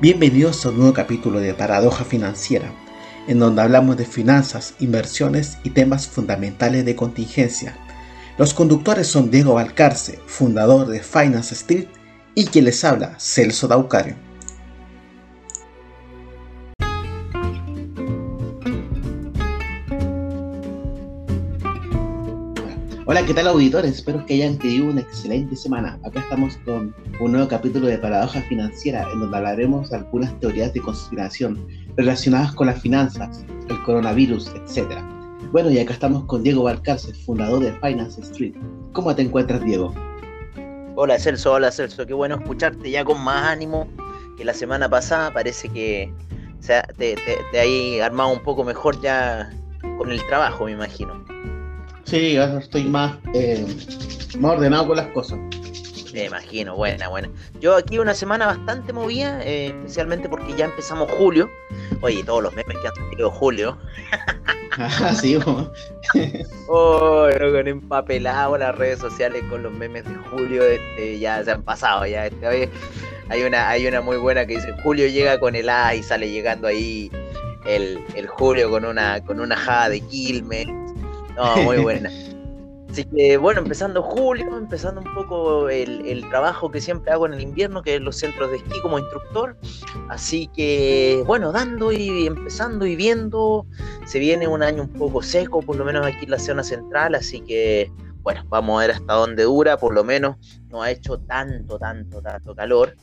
Bienvenidos a un nuevo capítulo de Paradoja Financiera, en donde hablamos de finanzas, inversiones y temas fundamentales de contingencia. Los conductores son Diego Valcarce, fundador de Finance Street, y quien les habla, Celso Daucario. ¿Qué tal auditores? Espero que hayan tenido una excelente semana. Acá estamos con un nuevo capítulo de Paradoja Financiera, en donde hablaremos de algunas teorías de conspiración relacionadas con las finanzas, el coronavirus, etc. Bueno, y acá estamos con Diego Valcarce, fundador de Finance Street. ¿Cómo te encuentras, Diego? Hola, Celso, hola, Celso. Qué bueno escucharte ya con más ánimo que la semana pasada. Parece que o sea, te, te, armado un poco mejor ya con el trabajo, me imagino. Sí, ahora estoy más, eh, más ordenado con las cosas. Me imagino, buena, buena. Yo aquí una semana bastante movida, eh, especialmente porque ya empezamos julio. Oye, todos los memes que han salido julio. ah, sí, oh, con empapelado las redes sociales con los memes de julio, este, ya se han pasado, ya este, hay una, hay una muy buena que dice Julio llega con el A y sale llegando ahí el, el Julio con una, con una jada de Quilmes. No, muy buena. Así que bueno, empezando julio, empezando un poco el, trabajo que siempre hago en el invierno, que es los centros de esquí como instructor. Así que bueno, dando y empezando y viendo, se viene un año un poco seco, por lo menos aquí en la zona central, así que bueno, vamos a ver hasta dónde dura, por lo menos no ha hecho tanto, tanto, tanto calor,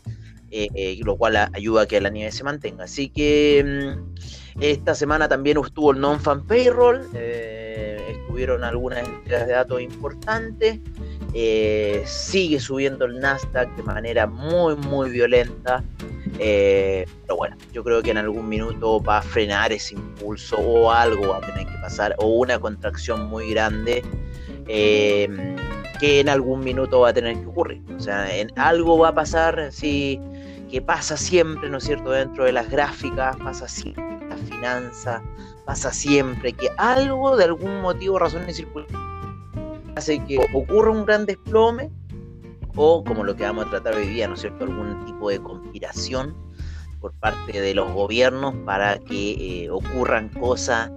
eh, lo cual ayuda a que la nieve se mantenga. Así que mm, esta semana también estuvo el non-fan payroll. Eh, tuvieron algunas entregas de datos importantes. Eh, sigue subiendo el Nasdaq de manera muy, muy violenta. Pero bueno, yo creo que en algún minuto va a frenar ese impulso o algo va a tener que pasar, o una contracción muy grande. Que en algún minuto va a tener que ocurrir. O sea, en algo va a pasar, sí, que pasa siempre, ¿no es cierto?, dentro de las gráficas, pasa siempre la finanza, pasa siempre que algo, de algún motivo, razón y circunstancia, hace que ocurra un gran desplome o, como lo que vamos a tratar hoy día, ¿no es cierto?, algún tipo de conspiración por parte de los gobiernos para que eh, ocurran cosas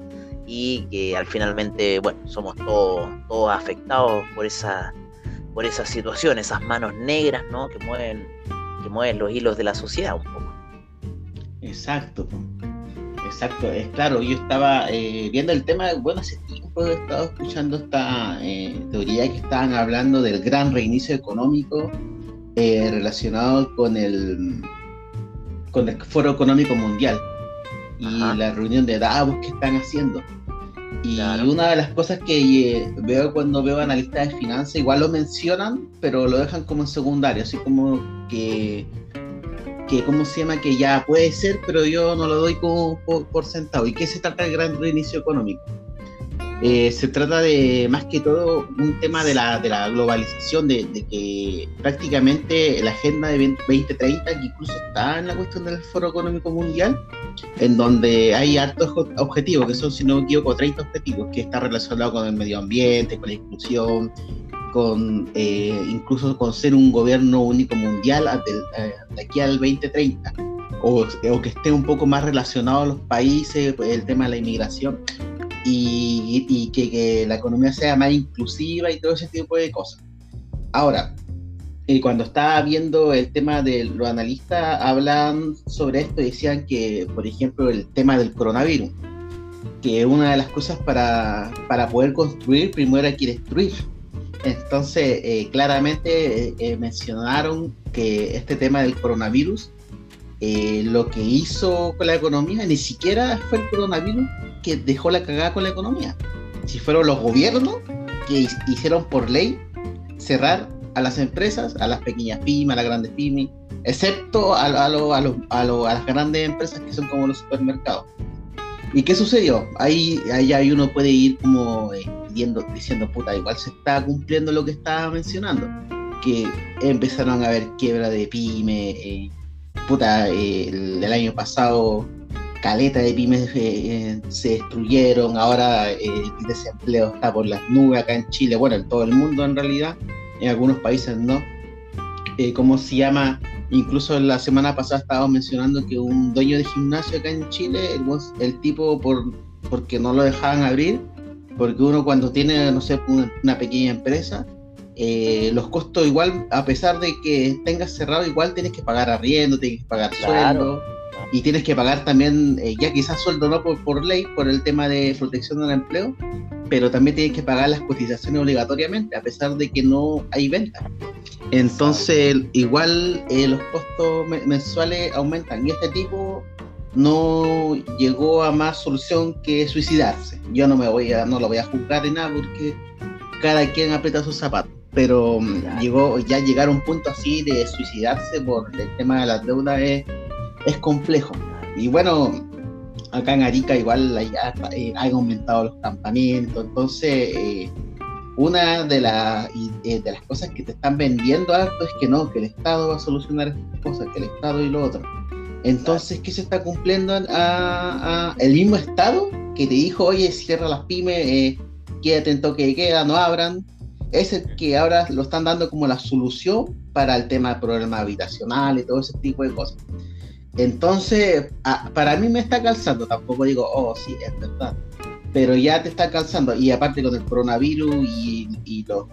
y que al finalmente, bueno, somos todos, todos afectados por esa, por esa situación, esas manos negras, ¿no?, que mueven, que mueven los hilos de la sociedad un poco. Exacto. Exacto, es claro, yo estaba eh, viendo el tema, bueno, hace tiempo he estado escuchando esta eh, teoría que estaban hablando del gran reinicio económico eh, relacionado con el, con el Foro Económico Mundial y la reunión de Davos que están haciendo. Y una de las cosas que veo cuando veo analistas de finanzas, igual lo mencionan, pero lo dejan como en secundario, así como que que cómo se llama que ya puede ser, pero yo no lo doy como por, sentado. ¿Y qué se trata del gran reinicio económico? Eh, se trata de más que todo un tema de la, de la globalización, de, que prácticamente la agenda de 2030, que incluso está en la cuestión del Foro Económico Mundial, en donde hay hartos objetivos, que son, si no me equivoco, 30 objetivos, que está relacionado con el medio ambiente, con la inclusión, con eh, incluso con ser un gobierno único mundial de, aquí al 2030 o, o, que esté un poco más relacionado a los países, el tema de la inmigración y, y que, que, la economía sea más inclusiva y todo ese tipo de cosas. Ahora, eh, cuando estaba viendo el tema de los analistas, hablan sobre esto y decían que, por ejemplo, el tema del coronavirus, que una de las cosas para, para poder construir, primero hay que destruir. Entonces, eh, claramente eh, mencionaron que este tema del coronavirus, eh, lo que hizo con la economía, ni siquiera fue el coronavirus que dejó la cagada con la economía. Si fueron los gobiernos que hicieron por ley cerrar a las empresas, a las pequeñas pymes, a las grandes pymes, excepto a, a, a, las grandes empresas que son como los supermercados. ¿Y qué sucedió? Ahí, ahí, uno puede ir como diciendo, puta, igual se está cumpliendo lo que estaba mencionando, que empezaron a haber quiebra de pyme, eh, puta, el, año pasado caleta de pymes eh, se destruyeron, ahora eh, el desempleo está por las nubes acá en Chile, bueno, en todo el mundo en realidad, en algunos países no. ¿Cómo se llama? Incluso la semana pasada estábamos mencionando que un dueño de gimnasio acá en Chile, el, el tipo por porque no lo dejaban abrir, porque uno cuando tiene, no sé, una, pequeña empresa, eh, los costos igual, a pesar de que tengas cerrado, igual tienes que pagar arriendo, tienes que pagar sueldo y tienes que pagar también, eh, ya quizás sueldo no por, por ley, por el tema de protección del empleo, pero también tienes que pagar las cotizaciones obligatoriamente, a pesar de que no hay venta. Entonces, igual eh, los costos mensuales aumentan y este tipo no llegó a más solución que suicidarse. Yo no me voy a, no lo voy a juzgar en nada porque cada quien aprieta sus zapatos. Pero mm, llegó, ya llegar a un punto así de suicidarse por el tema de las deudas es, es complejo. Y bueno, acá en Arica igual ya eh, han aumentado los campamentos, entonces eh, una de, eh, de las cosas que te están vendiendo harto es que no, que el Estado va a solucionar estas cosas, que el Estado y lo otro. Entonces, ¿qué se está cumpliendo a, el mismo Estado que te dijo, oye, cierra las pymes, eh, quédate en toque de queda, no abran? Es el que ahora lo están dando como la solución para el tema de problemas habitacionales y todo ese tipo de cosas. Entonces, para mí me está calzando, tampoco digo, oh, sí, es verdad, pero ya te está calzando. Y aparte con el coronavirus y,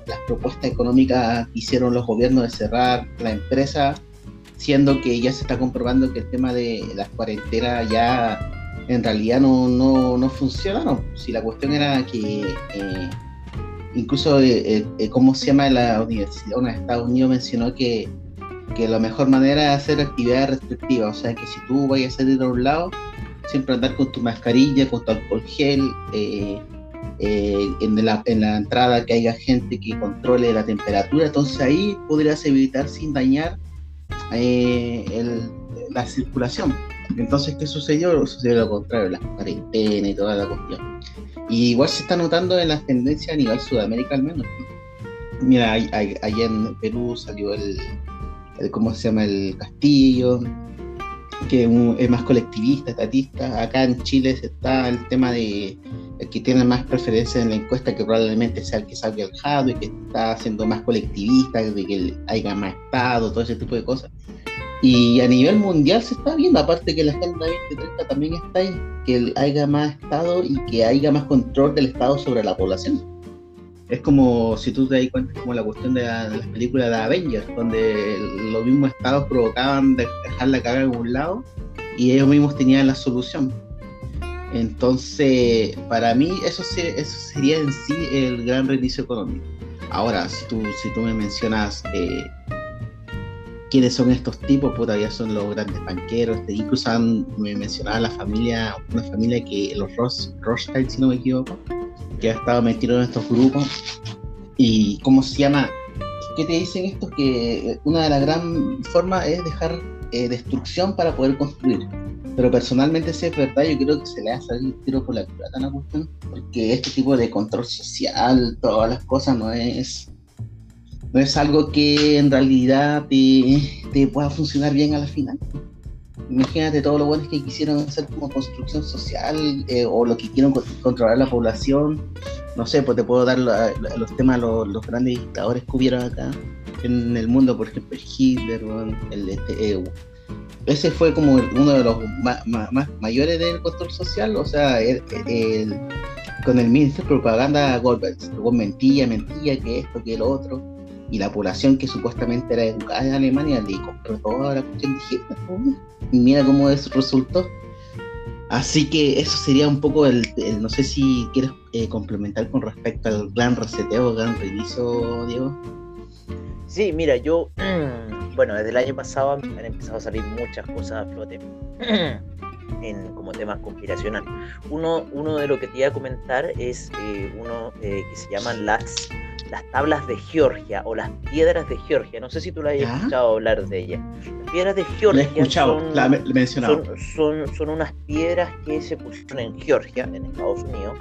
las propuestas económicas que hicieron los gobiernos de cerrar la empresa, siendo que ya se está comprobando que el tema de las cuarentenas ya en realidad no, no, no. Si la cuestión era que eh, incluso, eh, eh, ¿cómo se llama la universidad? de Estados Unidos mencionó que, que la mejor manera es hacer actividades restrictivas, o sea que si tú vayas a salir a un lado, siempre andar con tu mascarilla, con tu alcohol gel, en, la, en la entrada que haya gente que controle la temperatura, entonces ahí podrías evitar sin dañar eh, la circulación. Entonces, ¿qué sucedió? Sucedió lo contrario, la cuarentena y toda la cuestión. Y igual se está notando en las tendencias a nivel Sudamérica al menos. Mira, allá en Perú salió el, ¿cómo se llama? El Castillo, que es más colectivista, estatista. Acá en Chile está el tema de el que tiene más preferencia en la encuesta, que probablemente sea el que salga el y que está siendo más colectivista, de que haya más Estado, todo ese tipo de cosas. Y a nivel mundial se está viendo, aparte que la Agenda 2030 también está ahí, que haya más Estado y que haya más control del Estado sobre la población. Es como, si tú te das cuenta, como la cuestión de, las películas de Avengers, donde los mismos estados provocaban dejar la caga en un lado y ellos mismos tenían la solución. Entonces, para mí eso, eso sería en sí el gran reinicio económico. Ahora, si tú, si tú me mencionas eh, quiénes son estos tipos, puta, ya son los grandes banqueros, incluso me mencionaba la familia, una familia que los Ross, Rothschild, si no me equivoco, que ha estado metido en estos grupos. ¿Y cómo se llama? ¿Qué te dicen estos? Que una de las gran formas es dejar eh, destrucción para poder construir. Pero personalmente, si es verdad, yo creo que se le ha salido tiro por la culata a la cuestión, porque este tipo de control social, todas las cosas, no es no es algo que en realidad te, pueda funcionar bien a la final. Imagínate todo lo bueno que quisieron hacer como construcción social eh, o lo que quieren controlar la población. No sé, pues te puedo dar los temas, los, los, grandes dictadores que hubieron acá en el mundo, por ejemplo, Hitler, el, este, eh, ese fue como uno de los más, mayores del control social, o sea, con el ministro de propaganda Goebbels, mentía, mentía, que esto, que lo otro y la población que supuestamente era educada en Alemania le compró toda la cuestión de y mira cómo eso resultó. Así que eso sería un poco el, no sé si quieres eh, complementar con respecto al gran reseteo, gran reinicio, Diego. Sí, mira, yo, bueno, desde el año pasado han empezado a salir muchas cosas a flote en como temas conspiracionales. Uno, uno de lo que te iba a comentar es eh, uno eh, que se llaman las las tablas de Georgia o las piedras de Georgia. No sé si tú la hayas escuchado hablar de ellas. Las piedras de Georgia son, la son, unas piedras que se pusieron en Georgia, en Estados Unidos.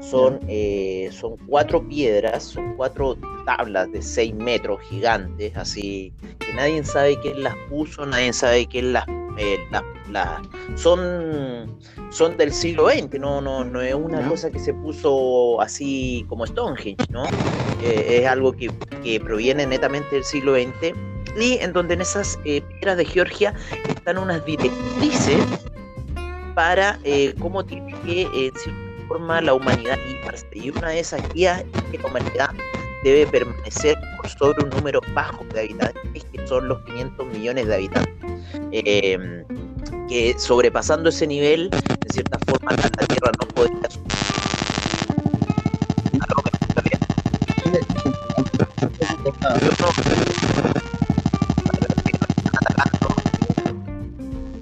Son, eh, son cuatro piedras, son cuatro tablas de seis metros gigantes, así que nadie sabe quién las puso, nadie sabe quién las eh, la, son, son del siglo XX, no, no, no es una cosa que se puso así como Stonehenge, ¿no? Eh, es algo que, proviene netamente del siglo XX y en donde en esas eh, piedras de Georgia están unas directrices para eh, cómo tiene que, en cierta forma, la humanidad y una de esas guías es que la humanidad debe permanecer por sobre un número bajo de habitantes, que son los 500 millones de habitantes. Em, que sobrepasando ese nivel, de cierta forma, la Tierra no podría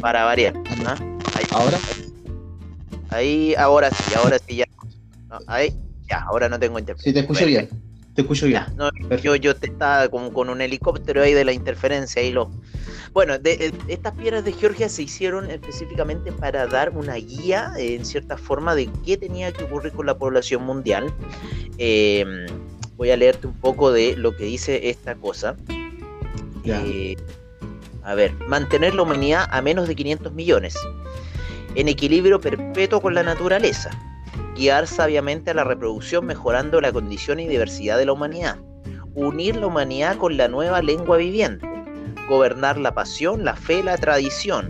para variar. Ahí, ¿Ahora? Ahí, ahora sí, ahora sí ya. ahí, ya, ahora no tengo interferencia. Sí, te escucho bien. Te escucho bien. yo, yo te estaba con, con, un helicóptero ahí de la interferencia y lo. Bueno, de, estas piedras de Georgia se hicieron específicamente para dar una guía, en cierta forma, de qué tenía que ocurrir con la población mundial. Eh, voy a leerte un poco de lo que dice esta cosa. Eh, a ver, mantener la humanidad a menos de 500 millones, en equilibrio perpetuo con la naturaleza, guiar sabiamente a la reproducción mejorando la condición y diversidad de la humanidad, unir la humanidad con la nueva lengua viviente, gobernar la pasión, la fe, la tradición.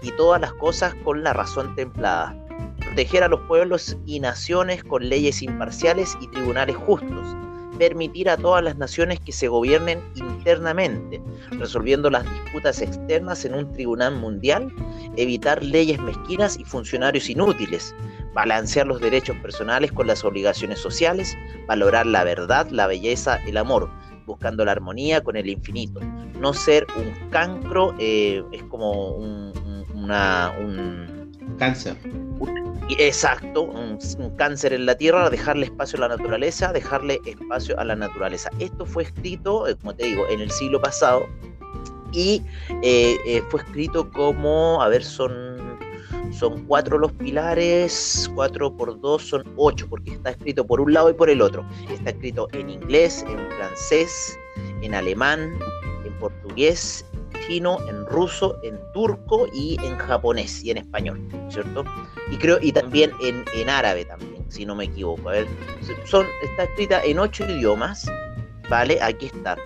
Y todas las cosas con la razón templada, proteger a los pueblos y naciones con leyes imparciales y tribunales justos, permitir a todas las naciones que se gobiernen internamente, resolviendo las disputas externas en un tribunal mundial, evitar leyes mezquinas y funcionarios inútiles, balancear los derechos personales con las obligaciones sociales, valorar la verdad, la belleza, el amor, buscando la armonía con el infinito. No ser un cancro eh, es como un, una, un cáncer. Exacto, un, cáncer en la tierra, dejarle espacio a la naturaleza, dejarle espacio a la naturaleza. Esto fue escrito, eh, como te digo, en el siglo pasado y eh, fue escrito como, a ver, son, son cuatro los pilares, cuatro por dos son ocho, porque está escrito por un lado y por el otro. Está escrito en inglés, en francés, en alemán, en portugués en ruso, en turco y en japonés y en español, ¿cierto? Y creo, y también en, en árabe también, si no me equivoco. A ver, son, está escrita en ocho idiomas, ¿vale? Aquí está.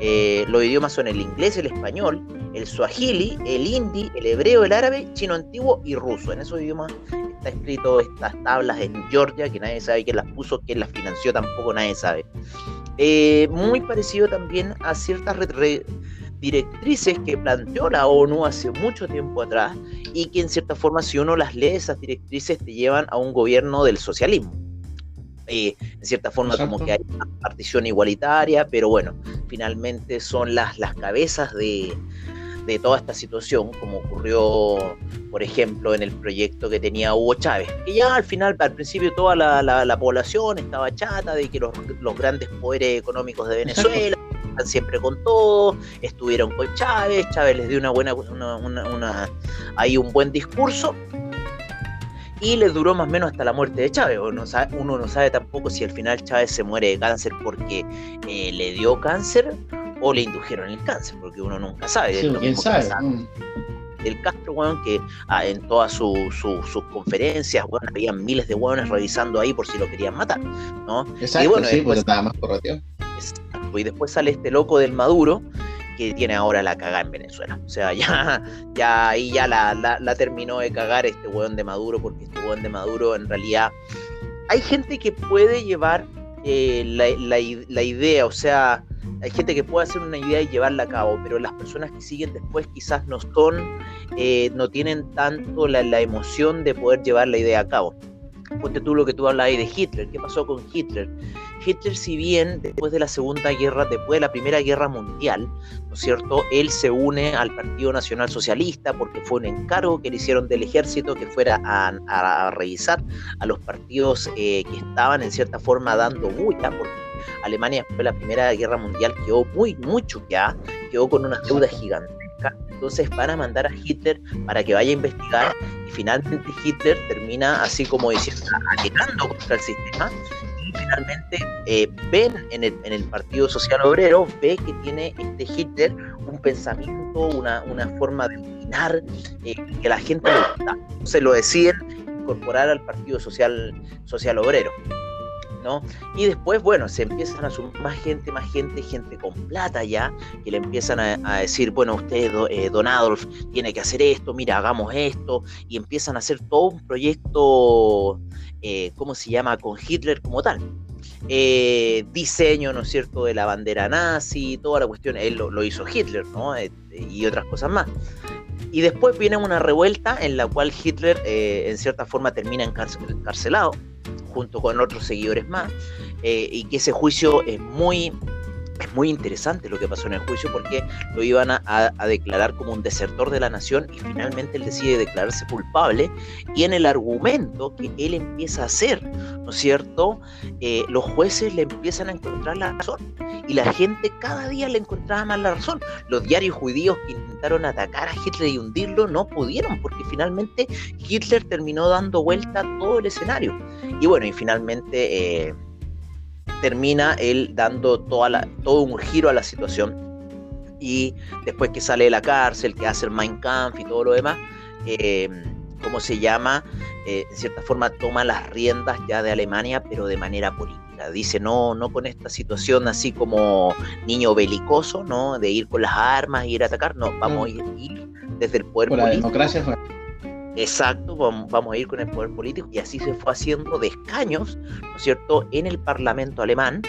Eh, los idiomas son el inglés, el español, el swahili, el hindi, el hebreo, el árabe, chino antiguo y ruso. En esos idiomas está escrito estas tablas en Georgia, que nadie sabe quién las puso, quién las financió, tampoco nadie sabe. Eh, muy parecido también a ciertas directrices que planteó la ONU hace mucho tiempo atrás y que en cierta forma si uno las lee, esas directrices te llevan a un gobierno del socialismo. Eh, en cierta forma como que hay una partición igualitaria, pero bueno, finalmente son las, las cabezas de, de toda esta situación, como ocurrió, por ejemplo, en el proyecto que tenía Hugo Chávez, que ya al final, al principio, toda la, la, población estaba chata de que los, los, grandes poderes económicos de Venezuela están siempre con todo, estuvieron con Chávez, Chávez les dio una buena, una, una, ahí un buen discurso, y les duró más o menos hasta la muerte de Chávez. Uno, uno no sabe tampoco si al final Chávez se muere de cáncer porque eh, le dio cáncer o le indujeron el cáncer, porque uno nunca sabe. Sí, ¿Quién sabe? Mm. El Castro, weón, que ah, en todas sus conferencias, weón, había miles de weones revisando ahí por si lo querían matar, ¿no? Exacto, y bueno, sí, pues estaba más y después sale este loco del Maduro que tiene ahora la cagada en Venezuela. O sea, ya, ya ahí ya la, la, terminó de cagar este weón de Maduro, porque este weón de Maduro en realidad. Hay gente que puede llevar eh, la, la, idea, o sea, hay gente que puede hacer una idea y llevarla a cabo, pero las personas que siguen después quizás no son, eh, no tienen tanto la, la emoción de poder llevar la idea a cabo ponte tú lo que tú hablas de Hitler, ¿qué pasó con Hitler? Hitler, si bien después de la Segunda Guerra, después de la Primera Guerra Mundial, ¿no es cierto? Él se une al Partido Nacional Socialista porque fue un encargo que le hicieron del ejército que fuera a, revisar a los partidos eh, que estaban en cierta forma dando bulla, porque Alemania después de la Primera Guerra Mundial quedó muy, mucho ya, quedó con unas deudas gigantes entonces van a mandar a Hitler para que vaya a investigar y finalmente Hitler termina así como diciendo, atacando contra el sistema y finalmente eh, ven en el, en el, Partido Social Obrero, ve que tiene este Hitler un pensamiento, una, una forma de opinar eh, que la gente le gusta. Entonces lo deciden incorporar al Partido Social, Social Obrero. Y después, bueno, se empiezan a sumar más gente, más gente, gente con plata ya, que le empiezan a, decir, bueno, usted, eh, don Adolf, tiene que hacer esto, mira, hagamos esto, y empiezan a hacer todo un proyecto, eh, ¿cómo se llama?, con Hitler como tal. Eh, diseño, ¿no es cierto?, de la bandera nazi, toda la cuestión, él lo, hizo Hitler, ¿no? y otras cosas más. Y después viene una revuelta en la cual Hitler, en cierta forma, termina encarcelado junto con otros seguidores más, eh, y que ese juicio es muy, es muy interesante lo que pasó en el juicio porque lo iban a, declarar como un desertor de la nación y finalmente él decide declararse culpable y en el argumento que él empieza a hacer, ¿no es cierto? Eh, los jueces le empiezan a encontrar la razón y la gente cada día le encontraba más la razón. Los diarios judíos que intentaron atacar a Hitler y hundirlo no pudieron porque finalmente Hitler terminó dando vuelta a todo el escenario. Y bueno, y finalmente... Eh, termina él dando toda la, todo un giro a la situación y después que sale de la cárcel, que hace el Mein Kampf y todo lo demás, eh, ¿cómo se llama? Eh, en cierta forma toma las riendas ya de Alemania, pero de manera política. Dice, no, no con esta situación así como niño belicoso, ¿no? De ir con las armas, ir a atacar, no, vamos mm. a ir, desde el poder político. La democracia Exacto, vamos a ir con el poder político y así se fue haciendo de escaños, ¿no es cierto?, en el Parlamento alemán.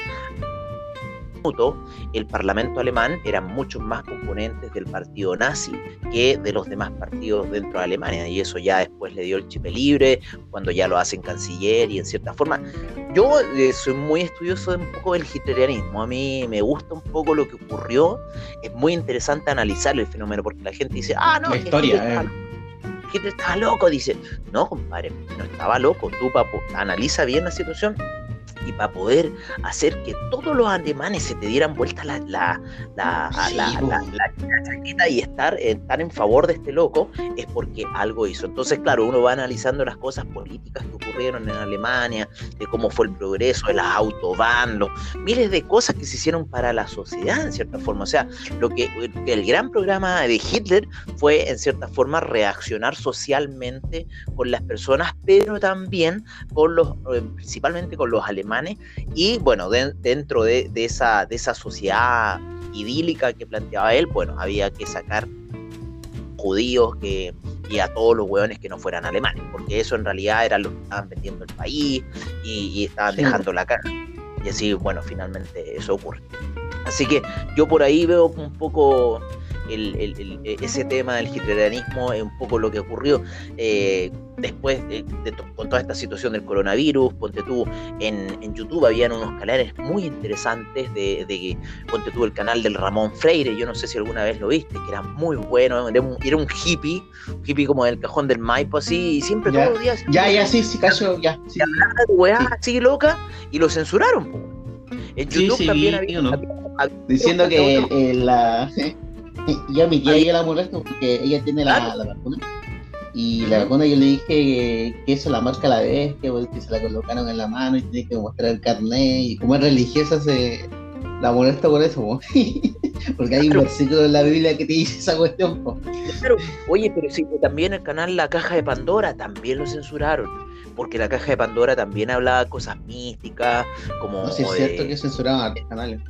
El Parlamento alemán eran muchos más componentes del partido nazi que de los demás partidos dentro de Alemania y eso ya después le dio el chip libre cuando ya lo hacen canciller y en cierta forma. Yo eh, soy muy estudioso de un poco del hitlerianismo, a mí me gusta un poco lo que ocurrió, es muy interesante analizar el fenómeno porque la gente dice, ah, no, la historia, eh estaba loco. Dice, no, compadre, no estaba loco. Tú, papo, analiza bien la situación y para poder hacer que todos los alemanes se te dieran vuelta la, la, la, chaqueta y estar, estar en favor de este loco es porque algo hizo. Entonces, claro, uno va analizando las cosas políticas que ocurrieron en Alemania, de cómo fue el progreso, de las autobahn, los miles de cosas que se hicieron para la sociedad, en cierta forma. O sea, lo que el gran programa de Hitler fue, en cierta forma, reaccionar socialmente con las personas, pero también con los, eh, principalmente con los alemanes y bueno, dentro de, esa, de esa sociedad idílica que planteaba él, bueno, había que sacar judíos que, y a todos los hueones que no fueran alemanes, porque eso en realidad era lo que estaban vendiendo el país y, estaban dejando la cara. Y así, bueno, finalmente eso ocurre. Así que yo por ahí veo un poco el, ese tema del hitlerianismo es un poco lo que ocurrió eh, después de, con toda esta situación del coronavirus. Ponte tú, en, en YouTube habían unos canales muy interesantes de, de, ponte tú, el canal del Ramón Freire, yo no sé si alguna vez lo viste, que era muy bueno, era un, era un hippie, un hippie como del cajón del Maipo, así, y siempre todos los días. Ya, ya, sí, sí, caso, ya. Sí, así loca, y lo censuraron. En YouTube también había, Diciendo que la yo a mi tía ella la molesto porque ella tiene la, la vacuna. Y la vacuna yo le dije que, eso la marca la vez, que, se la colocaron en la mano y tiene que mostrar el carnet. Y como es religiosa, se la molesta por eso. porque hay un versículo en la Biblia que te dice esa cuestión. Claro. Oye, pero sí, también el canal La Caja de Pandora también lo censuraron. Porque la Caja de Pandora también hablaba cosas místicas, como. No, sí, es cierto que censuraban los canales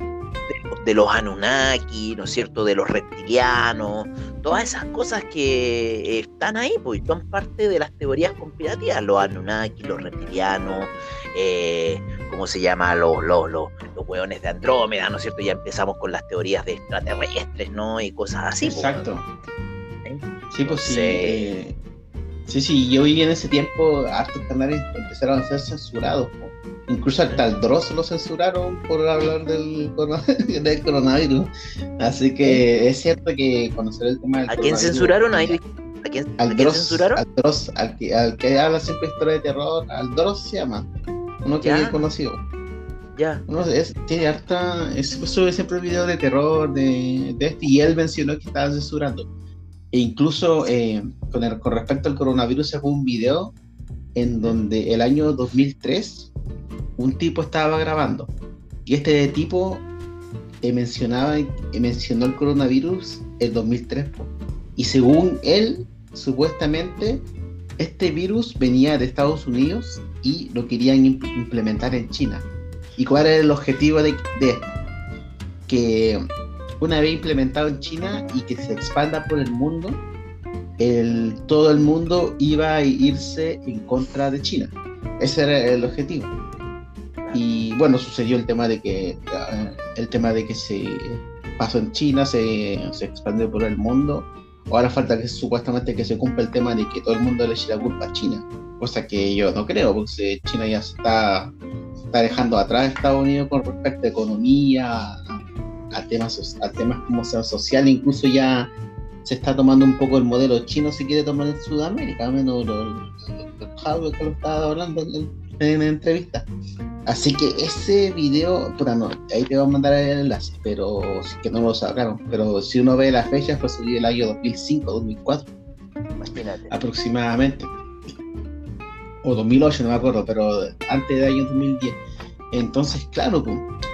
de, los Anunnaki, ¿no es cierto?, de los reptilianos, todas esas cosas que están ahí, pues son parte de las teorías conspirativas, los Anunnaki, los reptilianos, eh, ¿cómo se llama?, los, los, los, los hueones de Andrómeda, ¿no es cierto? Ya empezamos con las teorías de extraterrestres, ¿no? Y cosas así. Pues, Exacto. Sí, pues sí. Eh, sí, sí, yo viví en ese tiempo, hartos canales empezaron a ser censurados. Incluso hasta el Dross lo censuraron por hablar del, coronavirus. Así que es cierto que conocer el tema del ¿A quién censuraron? ¿A quién, al Dross, censuraron? Al Dross, al que, al que habla siempre historia de terror, al Dross se llama. Uno que es conocido. Ya. Uno es, tiene harta. sube siempre videos de terror de, de este y él mencionó que estaba censurando. E incluso eh, con, el, con respecto al coronavirus sacó un video en donde el año 2003 un tipo estaba grabando. Y este tipo eh, mencionaba, eh, mencionó el coronavirus el 2003 y según él, supuestamente, este virus venía de Estados Unidos y lo querían implementar en China. ¿Y cuál era el objetivo de, de Que una vez implementado en China y que se expanda por el mundo, el, todo el mundo iba a irse en contra de China. Ese era el objetivo. Y bueno, sucedió el tema de que eh, el tema de que se pasó en China, se, se expandió por el mundo. Ahora falta que supuestamente que se cumpla el tema de que todo el mundo le eche la culpa a China, cosa que yo no creo, porque China ya se está, está dejando atrás a Estados Unidos con respecto a economía, a, temas, a temas como sea social, incluso ya se está tomando un poco el modelo chino, se quiere tomar en Sudamérica, menos lo, lo, que lo estaba hablando en, en la entrevista. Así que ese video, pura no, ahí te voy a mandar el enlace, pero sí que no lo sacaron. Pero si uno ve la fecha, fue subido el año 2005, 2004. Imagínate. Aproximadamente. O 2008, no me acuerdo, pero antes del año 2010. Entonces, claro,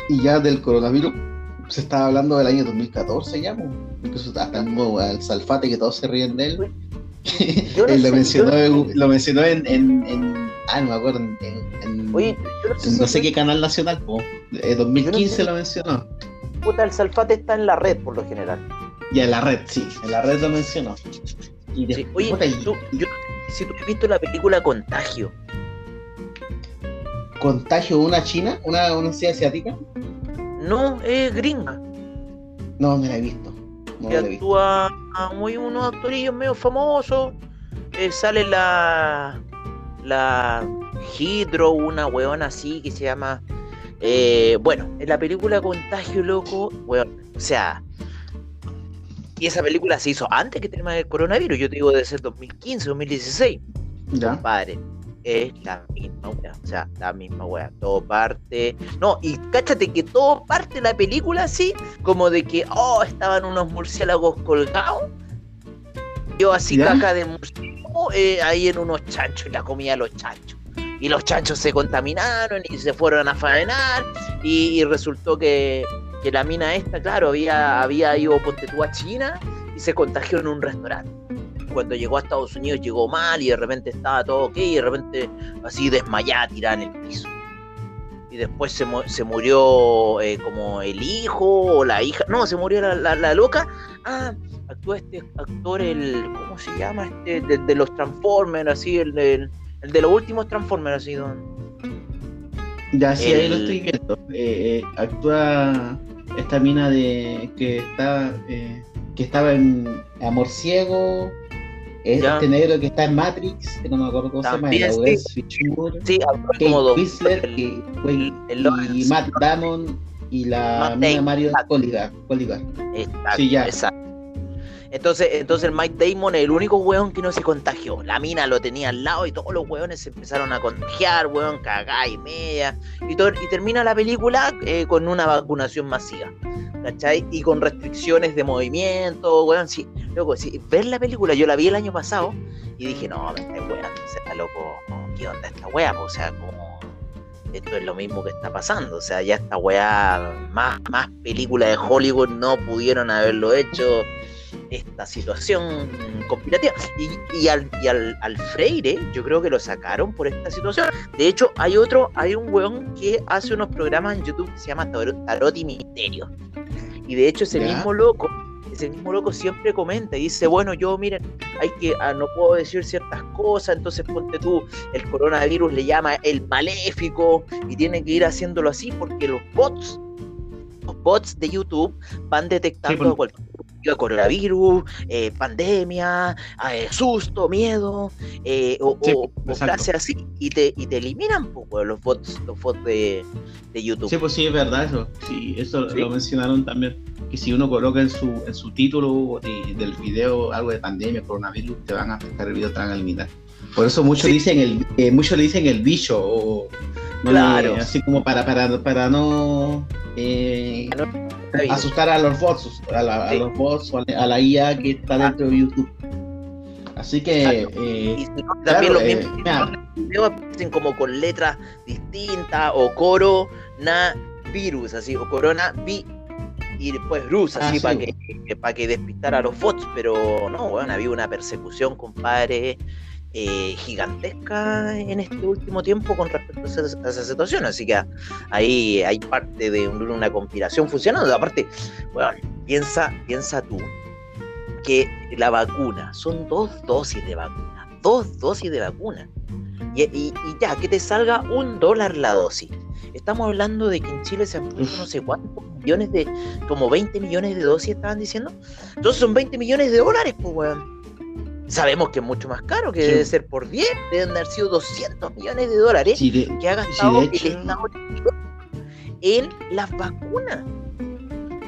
y ya del coronavirus se estaba hablando del año 2014 ya, incluso hasta el Salfate que todos se ríen de él. él lo, mencionó, lo mencionó en, en, ah, no me acuerdo, en, Oye, no, sé qué canal nacional, po. 2015 lo mencionó. Puta, el Salfate está en la red por lo general. Ya, en la red, sí, en la red lo mencionó. Oye, tú, yo, si tú has visto la película Contagio. ¿Contagio una china? ¿Una, una ciudad asiática? No, es gringa. No, no la he visto. No actúa muy unos actorillos medio famosos. Eh, sale la. La Hydro, una weona así que se llama. Eh, bueno, en la película Contagio Loco, weón, o sea. Y esa película se hizo antes que el tema del coronavirus, yo te digo de ser 2015, 2016. Ya. Compadre es la misma wea. O sea, la misma wea. Todo parte. No, y cáchate que todo parte la película así, como de que, oh, estaban unos murciélagos colgados. Yo así caca de murciélago eh, ahí en unos chanchos y la comía los chanchos. Y los chanchos se contaminaron y se fueron a faenar. Y, resultó que, que, la mina esta, claro, había, había ido ponte a China y se contagió en un restaurante cuando llegó a Estados Unidos llegó mal y de repente estaba todo ok y de repente así desmayada tirada en el piso. Y después se, se murió eh, como el hijo o la hija. No, se murió la, la, loca. Ah, actúa este actor, el. ¿Cómo se llama? Este, de, los Transformers, así, el, el, de los últimos Transformers, así, don. Ya, sí, ahí lo estoy viendo. Eh, eh, actúa esta mina de que está que estaba en Amor Ciego, este negro que está en Matrix, que no me acuerdo cómo se llama, sí, sí, como Whistler, y, y, Matt Damon y la mina Mario Coligar. Exacto, sí, ya. Exacto. Entonces, entonces el Mike Damon es el único weón que no se contagió. La mina lo tenía al lado y todos los weones se empezaron a contagiar, weón, cagá y media. Y, todo, y termina la película eh, con una vacunación masiva. ¿cachai? Y con restricciones de movimiento, weón, sí, loco, sí, ver la película, yo la vi el año pasado y dije, no, me está weón, está loco, ¿qué onda esta weá? O sea, como esto es lo mismo que está pasando, o sea, ya esta weá, más, más películas de Hollywood no pudieron haberlo hecho esta situación conspirativa. Y, y, al, y al, al, Freire, yo creo que lo sacaron por esta situación. De hecho, hay otro, hay un weón que hace unos programas en YouTube que se llama Tarot, y Misterio. Y de hecho, ese mismo loco, ese mismo loco siempre comenta y dice, bueno, yo miren, hay que, ah, no puedo decir ciertas cosas, entonces ponte tú, el coronavirus le llama el maléfico y tiene que ir haciéndolo así porque los bots, los bots de YouTube van detectando pues. cualquier coronavirus, eh, pandemia, eh, susto, miedo, eh, o, frase así, y te, y te eliminan pues, los bots, los bots de, de, YouTube. Sí, pues sí, es verdad eso. Sí, eso lo mencionaron también. Que si uno coloca en su, en su título del video algo de pandemia, coronavirus, te van a afectar el video, te van a eliminar. Por eso muchos dicen el, muchos le dicen el bicho, o claro. así como para, para, para no asustar a los bots, a, los bots o a la IA que está dentro de YouTube. Así que eh, también los eh, mismos aparecen como con letras distintas o coro na virus así o corona vi y después Rus así ah, para que, para que despistara a los bots, pero no, bueno, había una persecución, compadre, eh, gigantesca en este último tiempo con respecto a esa, situación. Así que ahí hay parte de una conspiración funcionando. Aparte, bueno, piensa, piensa tú que la vacuna son dos dosis de vacuna, dos dosis de vacuna. Y, ya, que te salga un dólar la dosis. Estamos hablando de que en Chile se han puesto no sé cuántos millones de, como 20 millones de dosis estaban diciendo. Entonces son 20 millones de dólares, pues, weón. Sabemos que es mucho más caro, que debe ser por 10, deben haber sido 200 millones de dólares que ha gastado el Estado en las vacunas.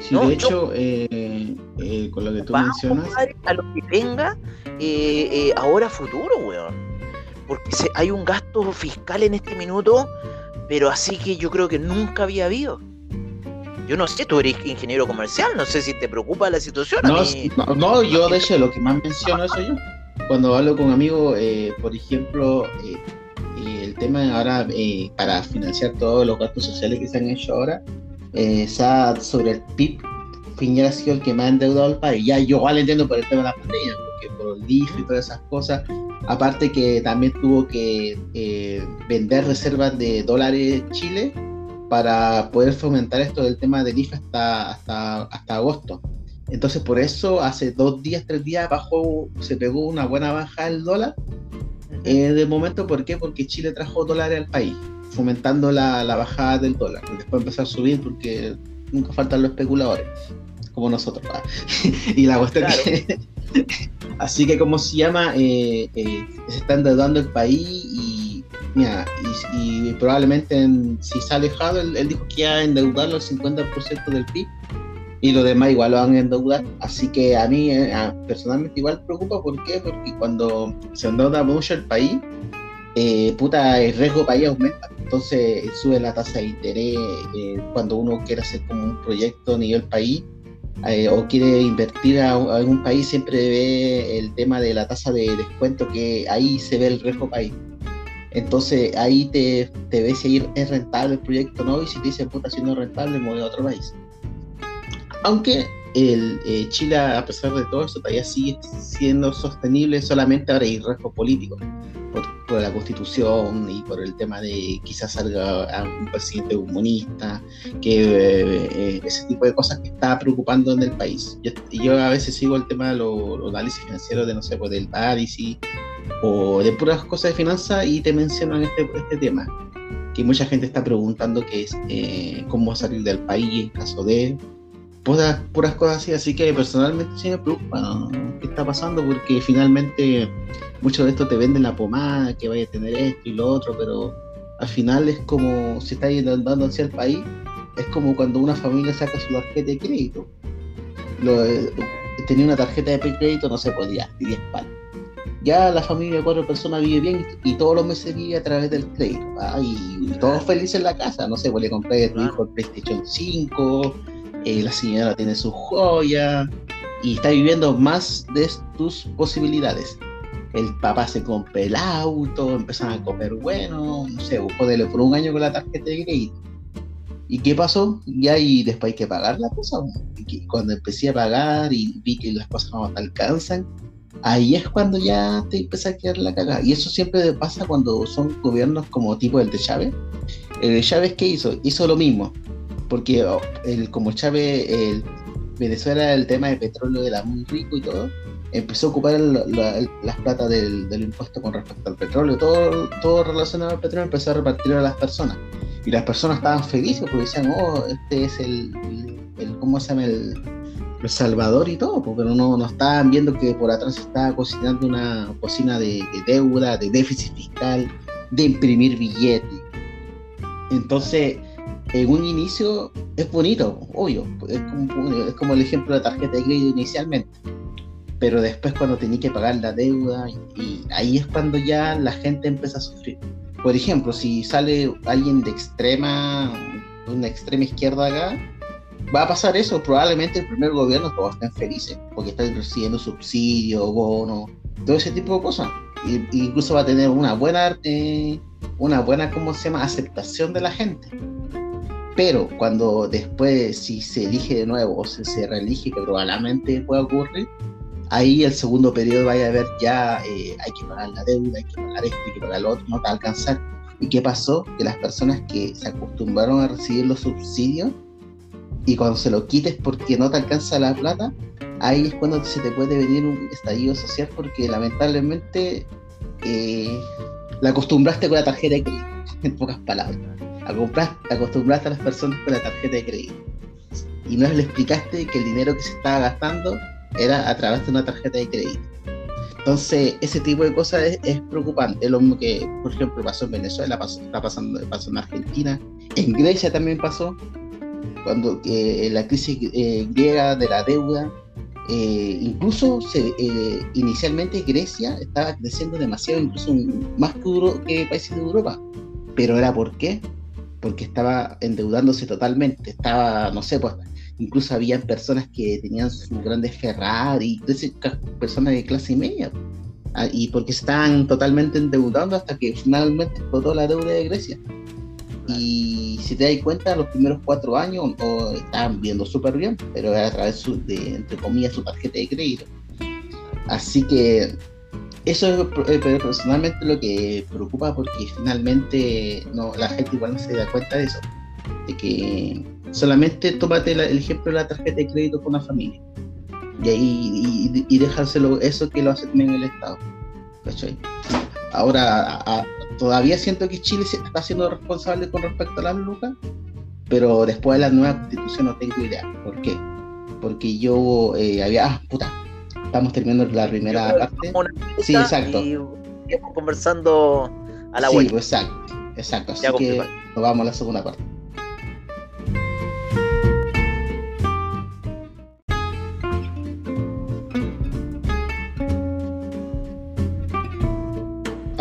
Sí, de hecho, eh, eh, con lo que tú mencionas. A lo que venga eh, ahora futuro, weón. Porque hay un gasto fiscal en este minuto, pero así que yo creo que nunca había habido. Yo no sé, tú eres ingeniero comercial, no sé si te preocupa la situación. No, no, yo de hecho lo que más menciono eso yo. Cuando hablo con amigos, eh, por ejemplo, eh, eh, el tema ahora para financiar todos los gastos sociales que se han hecho ahora, está sobre el PIB, Piñera ha sido el que más ha endeudado al país. Ya yo igual entiendo por el tema de la pandemia, porque por el DIF y todas esas cosas, aparte que también tuvo que vender reservas de dólares Chile para poder fomentar esto del tema del IFE hasta, hasta, hasta agosto. Entonces por eso hace dos días, tres días bajó, se pegó una buena baja el dólar. Eh, de momento, ¿por qué? Porque Chile trajo dólares al país, fomentando la, la bajada del dólar. Después empezó a subir porque nunca faltan los especuladores, como nosotros. y la cuestión que... Así que como se llama, eh, eh, se está endeudando el país y Mira, y, probablemente si se ha alejado, él, dijo que iba a endeudarlo el 50% del PIB y lo demás igual lo van a endeudar. Así que a mí eh, personalmente igual preocupa, ¿por qué? Porque cuando se endeuda mucho el país, eh, puta, el riesgo país aumenta. Entonces sube la tasa de interés eh, cuando uno quiere hacer como un proyecto a nivel país. o quiere invertir a, a, algún país, siempre ve el tema de la tasa de descuento, que ahí se ve el riesgo país. Entonces ahí te, te ves si es rentable el proyecto no, y si te dicen, puta, si no es rentable, me voy a otro país. Aunque el, eh, Chile, a pesar de todo eso, todavía sigue siendo sostenible, solamente ahora hay riesgo político, por, la constitución y por el tema de quizás salga un presidente comunista, que eh, eh, ese tipo de cosas que está preocupando en el país. Yo, yo a veces sigo el tema de los análisis financieros de, no sé, pues del y o de puras cosas de finanzas y te mencionan este, este tema, que mucha gente está preguntando que es eh, cómo salir del país en caso de puras, puras cosas así, así que personalmente sí me preocupa qué está pasando porque finalmente mucho de esto te venden la pomada, que vaya a tener esto y lo otro, pero al final es como si está andando hacia el país, es como cuando una familia saca su tarjeta de crédito. Lo, eh, tenía una tarjeta de crédito, no se podía, 10 palos ya la familia de cuatro personas vive bien y, todos los meses vive a través del crédito. y, todos felices en la casa, no sé, pues le compré a tu hijo el PlayStation 5, eh, la señora tiene su joya y está viviendo más de tus posibilidades. El papá se compra el auto, empiezan a comer bueno, no sé, joderle por un año con la tarjeta de crédito. ¿Y qué pasó? Ya y después hay que pagar la cosa. Y cuando empecé a pagar y vi que las cosas no alcanzan, ahí es cuando ya te empieza a quedar la cagada. Y eso siempre pasa cuando son gobiernos como tipo el de Chávez. El de Chávez, ¿qué hizo? Hizo lo mismo. Porque oh, el, como Chávez, el, Venezuela, el tema de petróleo era muy rico y todo, empezó a ocupar las plata del, impuesto con respecto al petróleo. Todo, todo relacionado al petróleo empezó a repartir a las personas. Y las personas estaban felices porque decían, oh, este es el, el ¿cómo se llama? El, el Salvador y todo, pero no, no estaban viendo que por atrás estaba cocinando una cocina de, deuda, de déficit fiscal, de imprimir billetes. Entonces, en un inicio es bonito, obvio, es como, el ejemplo de tarjeta de crédito inicialmente, pero después cuando tenía que pagar la deuda, y ahí es cuando ya la gente empieza a sufrir. Por ejemplo, si sale alguien de extrema, una extrema izquierda acá, va a pasar eso. Probablemente el primer gobierno todos estén felices porque están recibiendo subsidios, bonos, todo ese tipo de cosas. Y, incluso va a tener una buena, eh, una buena, ¿cómo se llama?, aceptación de la gente. Pero cuando después, si se elige de nuevo o se, se reelige, que probablemente pueda ocurrir, ahí el segundo periodo vaya a ver ya eh, hay que pagar la deuda, hay que pagar esto, hay que pagar lo otro, no te va a alcanzar. ¿Y qué pasó? Que las personas que se acostumbraron a recibir los subsidios y cuando se lo quites porque no te alcanza la plata, ahí es cuando se te puede venir un estallido social porque lamentablemente eh, la acostumbraste con la tarjeta de crédito, en pocas palabras. Acostumbraste a las personas con la tarjeta de crédito. Y no le explicaste que el dinero que se estaba gastando era a través de una tarjeta de crédito. Entonces, ese tipo de cosas es, preocupante. Es lo mismo que, por ejemplo, pasó en Venezuela, pasó, está pasando, pasó en Argentina, en Grecia también pasó, cuando eh, la crisis eh, griega de la deuda, eh, incluso se, inicialmente Grecia estaba creciendo demasiado, incluso más que, que países de Europa. Pero era por qué? Porque estaba endeudándose totalmente. Estaba, no sé, pues incluso había personas que tenían sus grandes Ferrari, personas de clase media. Ah, y porque estaban totalmente endeudando hasta que finalmente explotó la deuda de Grecia. Y si te das cuenta, los primeros cuatro años estaban viendo súper bien, pero era a través de, entre comillas, su tarjeta de crédito. Así que eso es eh, personalmente lo que preocupa porque finalmente no, la gente igual no se da cuenta de eso. De que solamente tómate el ejemplo de la tarjeta de crédito con una familia. Y ahí y, dejárselo eso que lo hace también el Estado. Ahora, todavía siento que Chile está siendo responsable con respecto a las lucas, pero después de la nueva constitución no tengo idea. ¿Por qué? Porque yo eh, había. Ah, puta, estamos terminando la primera parte. Sí, exacto. Y estamos conversando a la vuelta. Sí, pues, exacto, exacto. Así que nos vamos a la segunda parte.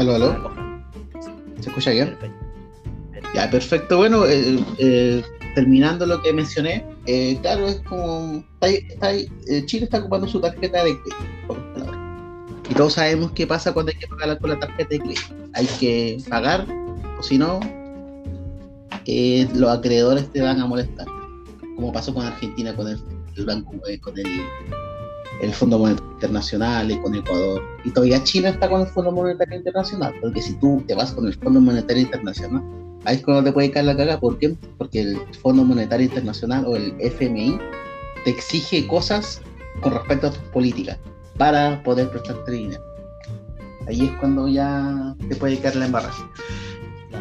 Aló, aló. ¿Se escucha bien? Ya, perfecto. Bueno, eh, eh, terminando lo que mencioné, eh, claro, es como. Chile está ocupando su tarjeta de crédito, Y todos sabemos qué pasa cuando hay que pagar con la tarjeta de crédito. Hay que pagar, o si no, los acreedores te van a molestar. Como pasó con Argentina, con el, el banco, con el el Fondo Monetario Internacional y con Ecuador. Y todavía China está con el Fondo Monetario Internacional, porque si tú te vas con el Fondo Monetario Internacional, ahí es cuando te puede caer la caga. ¿Por qué? Porque el Fondo Monetario Internacional o el FMI te exige cosas con respecto a tus políticas para poder prestarte dinero. Ahí es cuando ya te puede caer la embarración.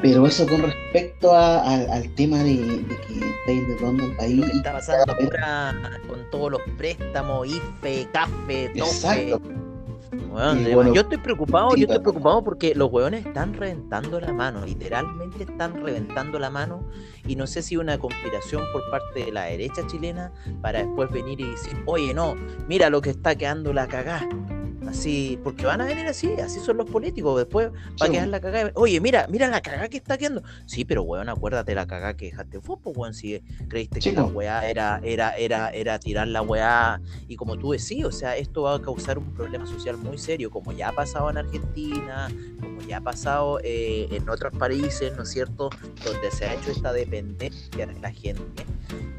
Pero eso con respecto al tema de, que está endeudando el país. está pasando ahora con todos los préstamos, IFE, CAFE, TOFE. Bueno, yo estoy preocupado, yo estoy preocupado porque los hueones están reventando la mano, literalmente están reventando la mano y no sé si una conspiración por parte de la derecha chilena para después venir y decir, oye no, mira lo que está quedando la cagada Así, porque van a venir así, así son los políticos. Después va a quedar la cagada. Oye, mira, mira la cagada que está quedando. Sí, pero weón, acuérdate la cagada que dejaste vos, pues weón, si creíste que la weá era, era, era, era tirar la weá. Y como tú decís, o sea, esto va a causar un problema social muy serio, como ya ha pasado en Argentina, como ya ha pasado eh, en otros países, ¿no es cierto? Donde se ha hecho esta dependencia de la gente.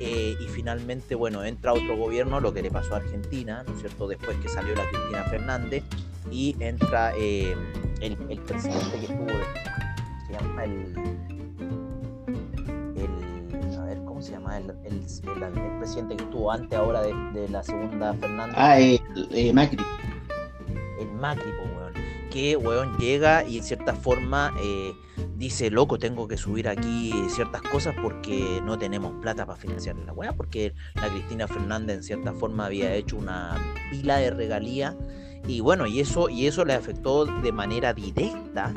Eh, y finalmente, bueno, entra otro gobierno, lo que le pasó a Argentina, ¿no es cierto? Después que salió la Cristina Fernández y entra eh, el, presidente que estuvo, se llama el, el, a ver, ¿cómo se llama? El, el, presidente que estuvo antes ahora de, la segunda Fernández. Ah, el, Macri. El Macri, weón. Que, weón, llega y en cierta forma... Eh, dice, loco, tengo que subir aquí ciertas cosas porque no tenemos plata para financiar la weá, porque la Cristina Fernández en cierta forma había hecho una pila de regalía y bueno, y eso, y eso le afectó de manera directa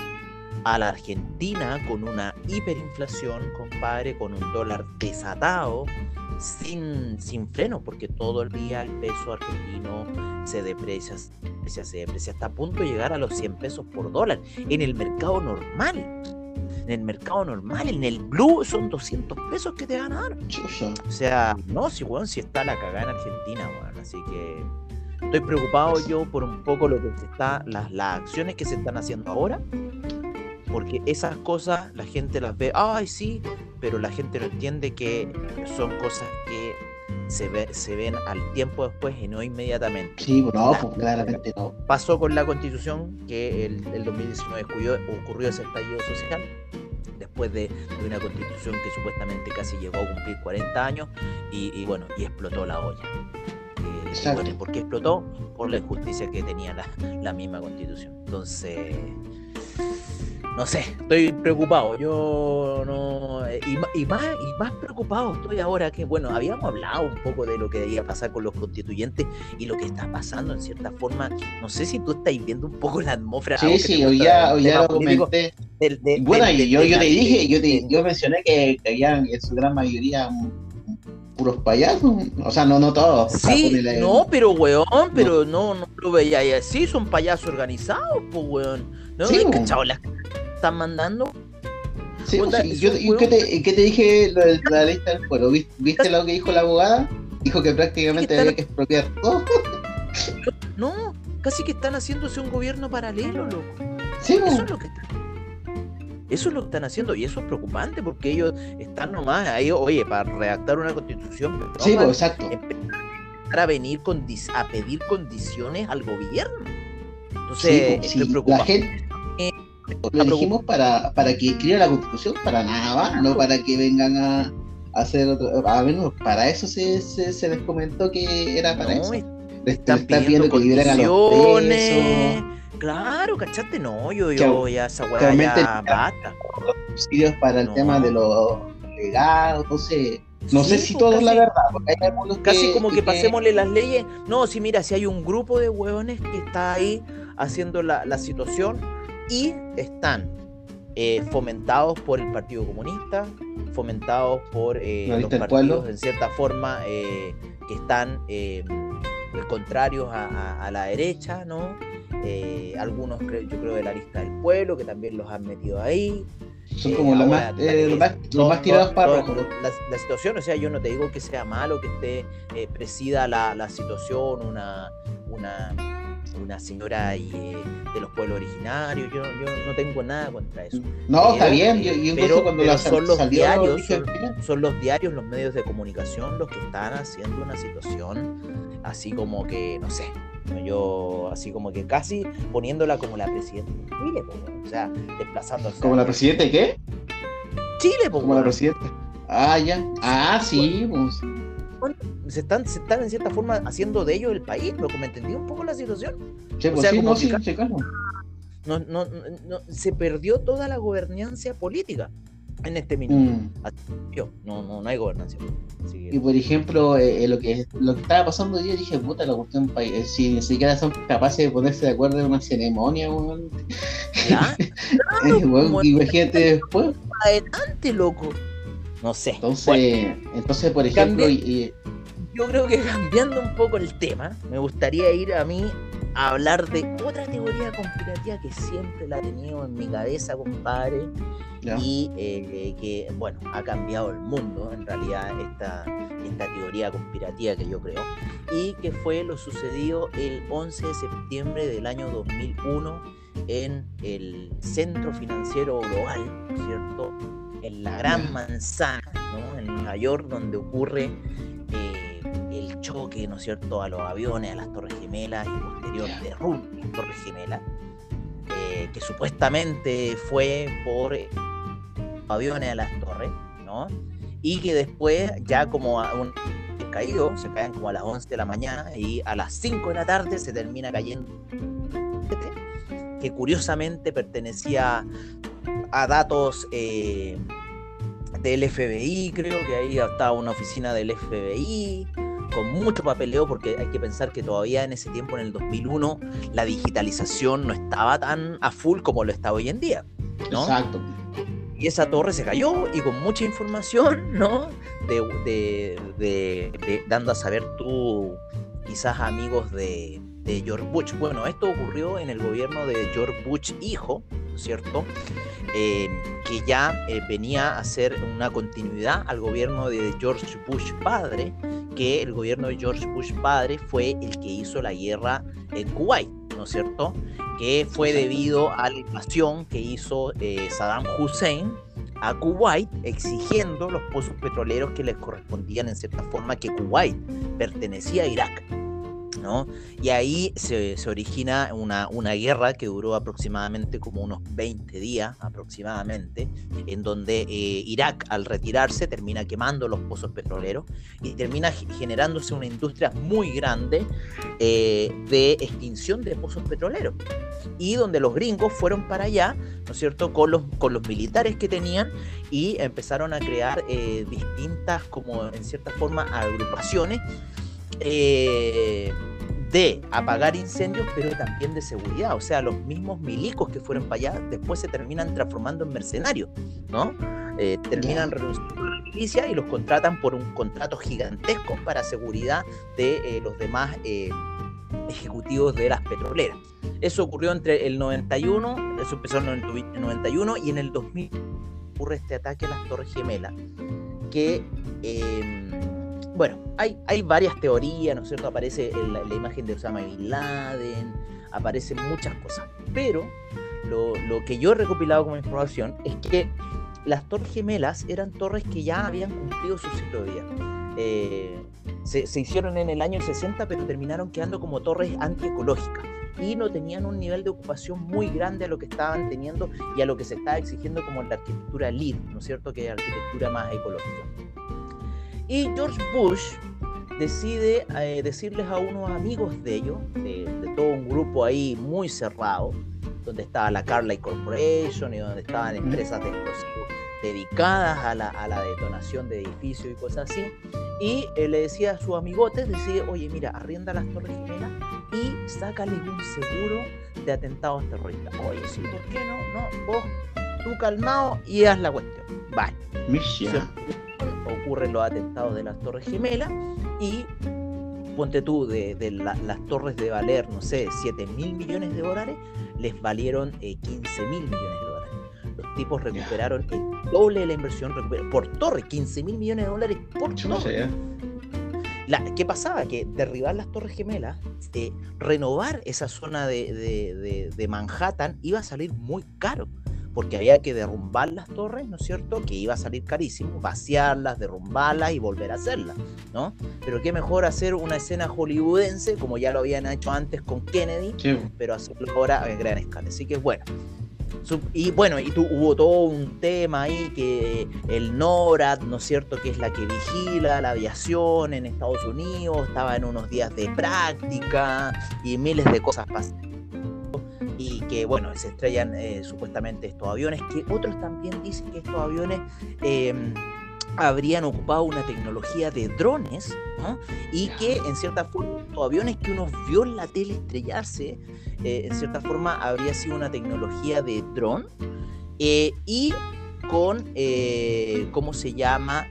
a la Argentina con una hiperinflación, compadre, con un dólar desatado, sin, sin freno, porque todo el día el peso argentino se deprecia, se deprecia hasta a punto de llegar a los 100 pesos por dólar en el mercado normal. En el mercado normal, en el blue, son 200 pesos que te van a dar. O sea, no, si, bueno, si está la cagada en Argentina, bueno, así que Estoy preocupado yo por un poco lo que está, las, las acciones que se están haciendo ahora, porque esas cosas la gente las ve, ay sí, pero la gente no entiende que son cosas que se, ve, se ven al tiempo después y no inmediatamente. Sí, no, pues, claramente no. Pasó con la constitución que el, el 2019 ocurrió, ocurrió ese estallido social después de, una constitución que supuestamente casi llegó a cumplir 40 años y, bueno, y explotó la olla. Eh, ¿Por qué explotó? Por la injusticia que tenía la, la misma constitución. Entonces, no sé, estoy preocupado. Yo no. Eh, y, más, y más preocupado estoy ahora que, bueno, habíamos hablado un poco de lo que debía pasar con los constituyentes y lo que está pasando en cierta forma. No sé si tú estás viendo un poco la atmósfera. Sí, sí, hoy ya, hoy ya lo comenté. bueno, yo, yo, te dije, yo, te, yo mencioné que, habían en su gran mayoría puros payasos, o sea, no, no todos. Sí, no, pero weón, pero no, no, lo veía así, son payasos organizados, pues weón. No, sí, las están mandando. Sí, yo, ¿qué, te, ¿qué, te, dije de la lista del pueblo? ¿Viste lo que dijo la abogada? Dijo que prácticamente había que expropiar todo. No, casi que están haciéndose un gobierno paralelo, loco. Sí, eso es lo que están. Eso es lo que están haciendo y eso es preocupante porque ellos están nomás ahí, oye, para redactar una constitución. Sí, exacto. Para venir con, a pedir condiciones al gobierno. Entonces, sí, la gente, lo dijimos para, para que escriba la constitución, para nada más, no para que vengan a, hacer otro. A menos para eso se, se, les comentó que era para eso. están, pidiendo, que liberen a los Claro, ¿cachaste? No, yo, yo, ya esa weá ya basta. Los subsidios para el tema de los legados, no sé. No sé si pues, todo es la verdad, porque hay algunos Casi como que, pasémosle las leyes. No, si mira, si hay un grupo de huevones que está ahí haciendo la, la situación, y están eh, fomentados por el Partido Comunista, fomentados por eh, los partidos en cierta forma eh, que están contrarios a, la derecha, ¿no? Algunos yo creo de la lista del pueblo que también los han metido ahí. Son como los, más, tirados para la, la, situación, o sea, yo no te digo que sea malo que esté presida la, la situación, una, una una señora y, eh, de los pueblos originarios. Yo, yo, no tengo nada contra eso. No, está bien. pero, cuando son los diarios, son, los diarios, los medios de comunicación los que están haciendo una situación así como que, no sé, yo así como que casi poniéndola como la presidenta de Chile, o sea, desplazando. ¿Como la presidenta de qué? Chile, Como la presidenta. Ah, ya. Ah, sí, pues se están, se están en cierta forma haciendo de ellos el país, lo que me entendí un poco la situación. no, no, no, se perdió toda la gobernancia política en este minuto. Mm. No, no, no hay gobernancia. y por ejemplo, eh, eh, lo, que, lo que estaba pasando yo dije, puta, la cuestión país, eh, si ni siquiera son capaces de ponerse de acuerdo en una ceremonia, weón. imagínate después. Adelante, loco. No sé. Entonces, entonces por ejemplo, yo creo que cambiando un poco el tema, me gustaría ir a mí a hablar de otra teoría conspirativa que siempre la he tenido en mi cabeza, compadre, y eh, que, bueno, ha cambiado el mundo, en realidad, esta, esta teoría conspirativa que yo creo, y que fue lo sucedido el 11 de septiembre del año 2001 en el Centro Financiero Global, ¿cierto? En la Gran Manzana, ¿no? En Nueva York, donde ocurre el choque, ¿no es cierto?, a los aviones, a las Torres Gemelas y posterior derrumbe las Torres Gemelas, eh, que supuestamente fue por eh, aviones a las torres, ¿no? Y que después, ya como a un caído, se caen como a las 11 de la mañana y a las 5 de la tarde se termina cayendo que curiosamente pertenecía a datos eh, del FBI, creo que ahí estaba una oficina del FBI, con mucho papeleo, porque hay que pensar que todavía en ese tiempo, en el 2001, la digitalización no estaba tan a full como lo está hoy en día. ¿no? Exacto. Y esa torre se cayó y con mucha información, ¿no? De, de, dando a saber tú, quizás amigos de, de George Bush. Bueno, esto ocurrió en el gobierno de George Bush hijo, ¿cierto? Eh, que ya eh, venía a ser una continuidad al gobierno de George Bush padre, que el gobierno de George Bush padre fue el que hizo la guerra en Kuwait, ¿no es cierto? Que fue debido a la invasión que hizo eh, Saddam Hussein a Kuwait exigiendo los pozos petroleros que les correspondían en cierta forma que Kuwait pertenecía a Irak. Y ahí se, origina una, una, guerra que duró aproximadamente como unos 20 días aproximadamente, en donde eh, Irak al retirarse termina quemando los pozos petroleros y termina generándose una industria muy grande eh, de extinción de pozos petroleros. Y donde los gringos fueron para allá, ¿no es cierto?, con los, con los militares que tenían y empezaron a crear eh, distintas, como en cierta forma, agrupaciones. De apagar incendios, pero también de seguridad. O sea, los mismos milicos que fueron para allá después se terminan transformando en mercenarios, ¿no? Eh, terminan renunciando a la milicia y los contratan por un contrato gigantesco para seguridad de eh, los demás eh, ejecutivos de las petroleras. Eso ocurrió entre el 91, eso empezó en el 91 y en el 2000 ocurre este ataque a las Torres Gemelas, que em, bueno, hay, varias teorías, ¿no es cierto? Aparece la, imagen de Osama Bin Laden, aparecen muchas cosas. Pero lo, que yo he recopilado como información es que las torres gemelas eran torres que ya habían cumplido su ciclo de vida. Eh, se, hicieron en el año 60, pero terminaron quedando como torres antiecológicas y no tenían un nivel de ocupación muy grande a lo que estaban teniendo y a lo que se estaba exigiendo como la arquitectura LEED, ¿no es cierto? Que es arquitectura más ecológica. Y George Bush decide eh, decirles a unos amigos de ellos, de, todo un grupo ahí muy cerrado, donde estaba la Carlyle Corporation y donde estaban empresas de explosivos dedicadas a la, a la detonación de edificios y cosas así. Y eh, le decía a sus amigotes, decide, oye, mira, arrienda las Torres Gemelas y sácales un seguro de atentados terroristas. Oye, sí, ¿por qué no? No, vos, tú calmado y haz la cuestión. Vale ocurren los atentados de las Torres Gemelas y ponte tú, de, las torres de valer, no sé, 7 mil millones de dólares, les valieron 15 eh, mil millones de dólares. Los tipos recuperaron el doble de la inversión por torre, 15 mil millones de dólares por torre. La, ¿Qué pasaba? Que derribar las Torres Gemelas, eh, renovar esa zona de, de Manhattan iba a salir muy caro porque había que derrumbar las torres, ¿no es cierto? Que iba a salir carísimo, vaciarlas, derrumbarlas y volver a hacerlas, ¿no? Pero qué mejor hacer una escena hollywoodense, como ya lo habían hecho antes con Kennedy, pero hacerlo ahora en gran escala. Así que bueno. Y bueno, y tu, hubo todo un tema ahí que el NORAD, ¿no es cierto?, que es la que vigila la aviación en Estados Unidos, estaba en unos días de práctica y miles de cosas pasaron que bueno, se estrellan eh, supuestamente estos aviones, que otros también dicen que estos aviones em, habrían ocupado una tecnología de drones y que en cierta forma los aviones que uno vio en la tele estrellarse, eh, en cierta forma habría sido una tecnología de dron eh, y con, ¿cómo se llama?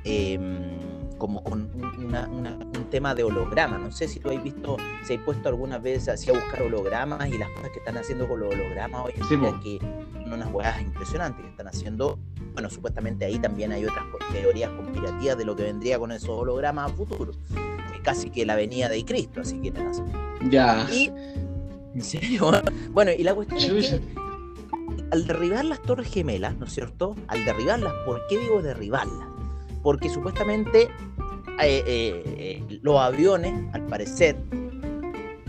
Como con un tema de holograma. No sé si tú has visto, si has puesto alguna vez así a buscar hologramas y las cosas que están haciendo con los hologramas hoy en día, que son unas huevas impresionantes que están haciendo. Bueno, supuestamente ahí también hay otras teorías conspirativas de lo que vendría con esos hologramas a futuro. casi que la venida de Cristo, así que Ya. Y, ¿En serio? Bueno, y la cuestión es que al derribar las torres gemelas, ¿no es cierto? Al derribarlas, ¿por qué digo derribarlas? Porque supuestamente eh, eh, los aviones, al parecer,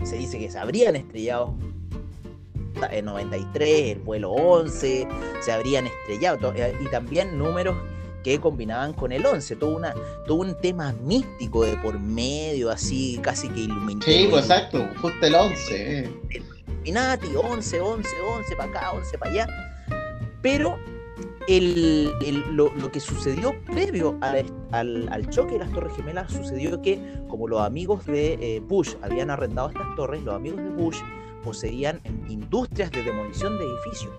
se dice que se habrían estrellado en 93, el vuelo 11, se habrían estrellado, eh, y también números que combinaban con el 11, todo, una, todo un tema místico de por medio, así casi que iluminado. Sí, pues exacto, justo el 11. Illuminati, 11, 11, 11 para acá, 11 para allá. Pero el, lo, que sucedió previo al, choque de las Torres Gemelas sucedió que, como los amigos de eh, Bush habían arrendado estas torres, los amigos de Bush poseían industrias de demolición de edificios.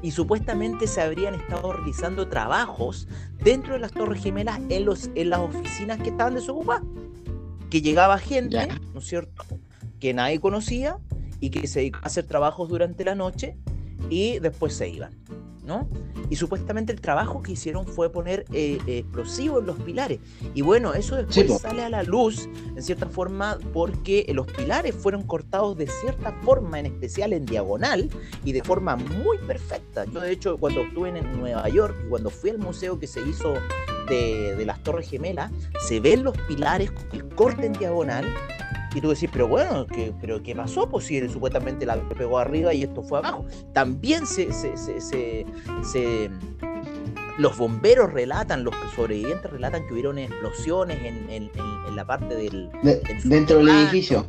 Y supuestamente se habrían estado realizando trabajos dentro de las Torres Gemelas en, los, en las oficinas que estaban desocupadas. Que llegaba gente, ¿no es cierto?, que nadie conocía y que se dedicaba a hacer trabajos durante la noche y después se iban. ¿No? Y supuestamente el trabajo que hicieron fue poner eh, explosivos en los pilares. Y bueno, eso después sale a la luz, en cierta forma, porque los pilares fueron cortados de cierta forma, en especial en diagonal, y de forma muy perfecta. Yo, de hecho, cuando estuve en Nueva York, cuando fui al museo que se hizo de, de las Torres Gemelas, se ven los pilares con el corte en diagonal y tú decís, pero bueno, ¿qué, pero ¿qué pasó? Pues si supuestamente la pegó arriba y esto fue abajo. También se, se, se, los bomberos relatan, los sobrevivientes relatan que hubieron explosiones en, en, en la parte del... dentro del edificio.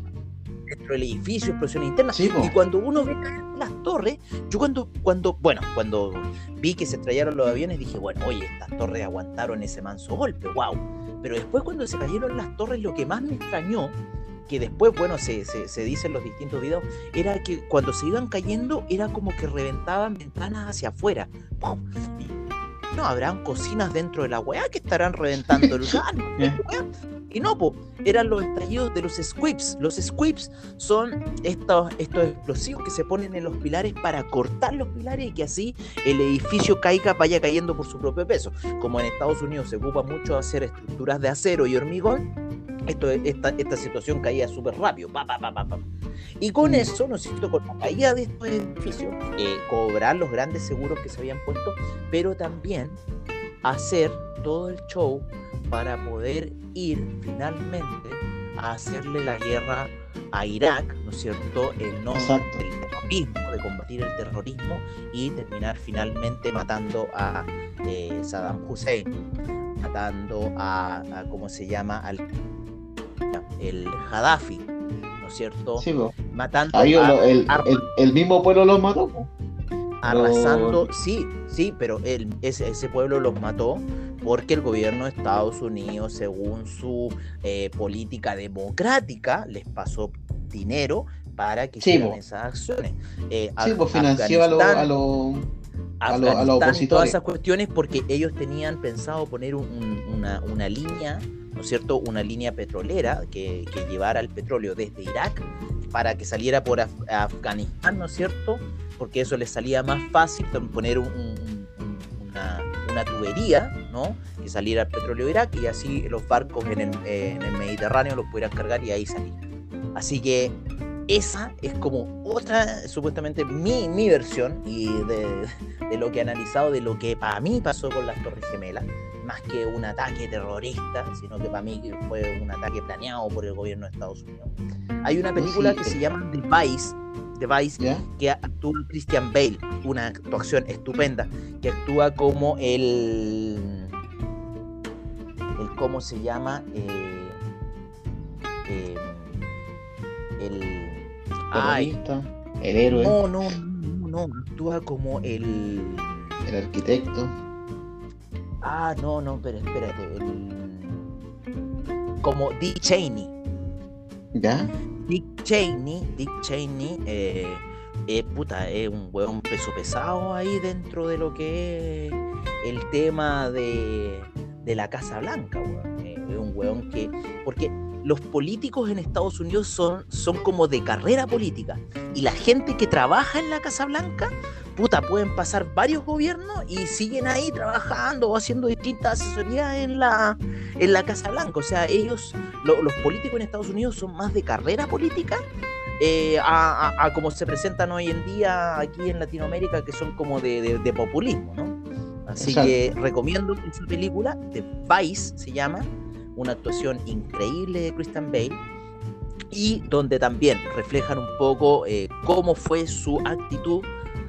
Dentro del edificio, explosiones internas. y cuando uno ve las torres, yo cuando, cuando, bueno, cuando vi que se estrellaron los aviones, dije, bueno, oye, estas torres aguantaron ese manso golpe, wow. Pero después cuando se cayeron las torres, lo que más me extrañó que después, bueno, se, se, dice en los distintos videos, era que cuando se iban cayendo era como que reventaban ventanas hacia afuera. no, habrán cocinas dentro de la weá que estarán reventando el gas. Y no, po, eran los estallidos de los squibs. Los squibs son estos, estos explosivos que se ponen en los pilares para cortar los pilares y que así el edificio caiga, vaya cayendo por su propio peso. Como en Estados Unidos se ocupa mucho hacer estructuras de acero y hormigón, esto, esta, esta situación caía súper rápido. Pa, pa, pa, y con mm. eso, ¿no con la caída de estos edificios, eh, cobrar los grandes seguros que se habían puesto, pero también hacer todo el show para poder ir finalmente a hacerle la guerra a Irak, ¿no es cierto?, en nombre del terrorismo, de combatir el terrorismo y terminar finalmente matando a eh, Saddam Hussein, matando a, a, ¿cómo se llama?, al el Gaddafi, ¿no es cierto? Matando el, mismo pueblo los mató. Arrasando, sí, sí, pero él, ese, ese pueblo los mató porque el gobierno de Estados Unidos, según su eh, política democrática, les pasó dinero para que hicieran esas acciones. Eh, sí, pues financió a los a lo, opositores. Todas esas cuestiones porque ellos tenían pensado poner una, una, línea ¿no es cierto?, una línea petrolera que, llevara el petróleo desde Irak para que saliera por Afganistán, ¿no es cierto? Porque eso les salía más fácil poner una, tubería, ¿no? Que saliera el petróleo de Irak y así los barcos en el, eh, en el Mediterráneo los pudieran cargar y ahí salir. Así que esa es como otra, supuestamente mi, mi versión y de, de, lo que he analizado, de lo que para mí pasó con las Torres Gemelas más que un ataque terrorista, sino que para mí fue un ataque planeado por el gobierno de Estados Unidos. Hay una película que se llama The Vice, The Vice que actúa Christian Bale, una actuación estupenda, que actúa como el, el ¿cómo se llama? Eh, eh, el terrorista, el héroe. No, no, no, no, actúa como el el arquitecto. Ah, no, no, pero espérate. Como Dick Cheney. ¿Ya? Dick Cheney, Dick Cheney, eh, eh, puta, es un hueón peso pesado ahí dentro de lo que es el tema de, de la Casa Blanca, weón. Eh, es un hueón que. Porque los políticos en Estados Unidos son, son como de carrera política. Y la gente que trabaja en la Casa Blanca puta, pueden pasar varios gobiernos y siguen ahí trabajando o haciendo distintas asesorías en la, en la Casa Blanca. O sea, ellos, los políticos en Estados Unidos son más de carrera política eh, a, como se presentan hoy en día aquí en Latinoamérica, que son como de, populismo, ¿no? Así que recomiendo esa película, The Vice se llama, una actuación increíble de Christian Bale y donde también reflejan un poco eh, cómo fue su actitud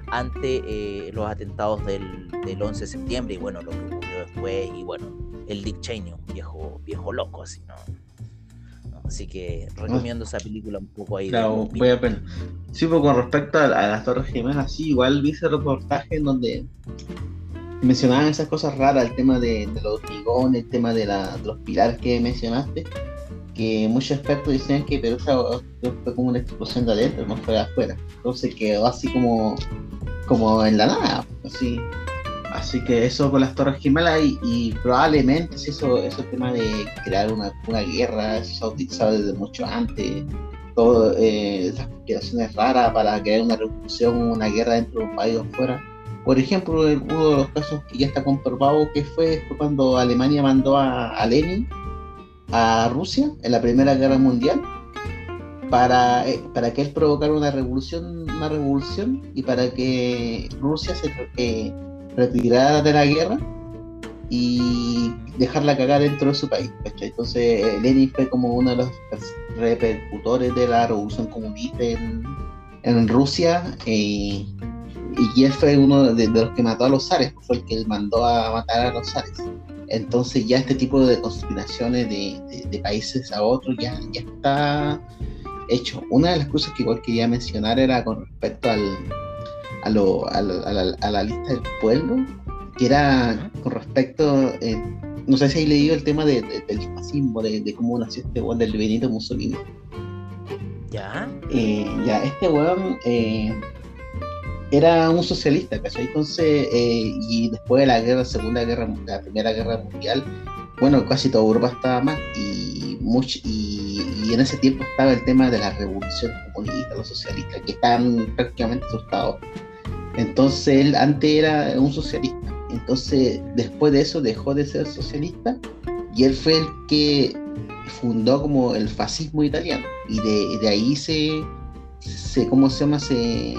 ante eh, los atentados del, del, 11 de septiembre y bueno, lo que ocurrió después y bueno, el Dick Cheney, un viejo, viejo loco así, ¿no? Así que recomiendo esa película un poco ahí. Claro, voy a pena. Sí, pues con respecto a, las Torres Gemelas, sí, igual vi ese reportaje en donde mencionaban esas cosas raras, el tema de, los hormigones, el tema de, la, de, los pilares que mencionaste, que muchos expertos decían que Perú fue como una explosión de adentro, no fue de afuera. Entonces quedó así como como en la nada, así. Así que eso con las Torres Gemelas y, probablemente si eso, eso tema de crear una, una guerra, eso se ha utilizado desde mucho antes. Todas eh, esas conspiraciones raras para crear una revolución, una guerra dentro de un país o fuera, Por ejemplo, uno de los casos que ya está comprobado que fue, cuando Alemania mandó a, Lenin a Rusia en la Primera Guerra Mundial para, eh, para que él provocara una revolución, una revolución y para que Rusia se eh, retirara de la guerra y dejarla cagar dentro de su país. Entonces Lenin fue como uno de los repercutores de la revolución comunista en, en Rusia eh, y él fue uno de, los que mató a los zares, fue el que mandó a matar a los zares. Entonces ya este tipo de conspiraciones de, países a otros ya, ya está hecho. Una de las cosas que igual quería mencionar era con respecto al, a, lo, a, la, lista del pueblo, que era con respecto, eh, no sé si hay leído el tema del fascismo, de, cómo nació este weón del Benito Mussolini. Ya. Eh, ya, este weón eh, era un socialista, ¿cachai? Entonces, y después de la guerra, Segunda Guerra, la Primera Guerra Mundial, bueno, casi toda Europa estaba mal y, mucho, y, en ese tiempo estaba el tema de la revolución comunista, los socialistas, que estaban prácticamente asustados. Entonces él antes era un socialista, entonces después de eso dejó de ser socialista y él fue el que fundó como el fascismo italiano y de, ahí se, se, ¿cómo se llama? Se,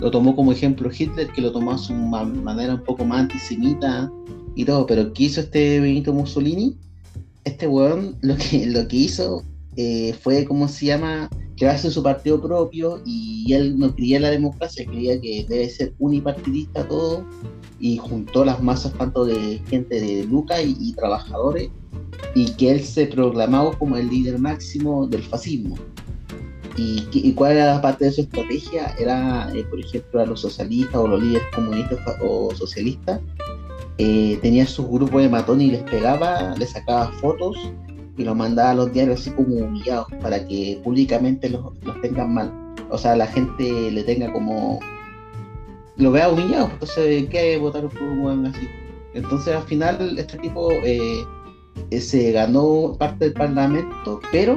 lo tomó como ejemplo Hitler, que lo tomó a su manera un poco más antisemita y todo, pero ¿qué hizo este Benito Mussolini? Este weón lo que, lo que hizo eh, fue, ¿cómo se llama? Crearse su partido propio y él no creía la democracia, creía que debe ser unipartidista todo y juntó las masas tanto de gente de Luca y, trabajadores y que él se proclamaba como el líder máximo del fascismo. ¿Y, cuál era la parte de su estrategia? Era, eh, por ejemplo, a los socialistas o los líderes comunistas o socialistas, eh, tenía sus grupos de matones y les pegaba, les sacaba fotos y los mandaba a los diarios así como humillados para que públicamente los, tengan mal. O sea, la gente le tenga como. lo vea humillado, entonces, ¿qué votar por un así? Entonces, al final, este tipo eh, se ganó parte del parlamento, pero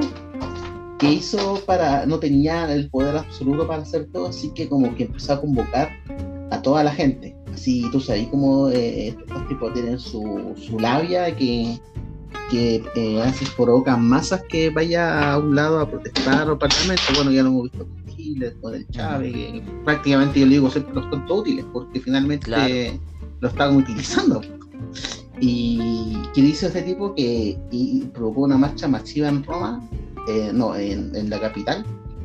que hizo para. no tenía el poder absoluto para hacer todo, así que como que empezó a convocar a toda la gente Así, tú sabes, como eh, estos tipos tienen su, su labia que, que eh, así provocan masas que vaya a un lado a protestar o parlamento. Bueno, ya lo hemos visto con Chile, con el Chávez, que prácticamente yo le digo siempre los tontos útiles, porque finalmente lo están utilizando. Y que dice este tipo que provocó una marcha masiva en Roma, eh, no, en, en la capital,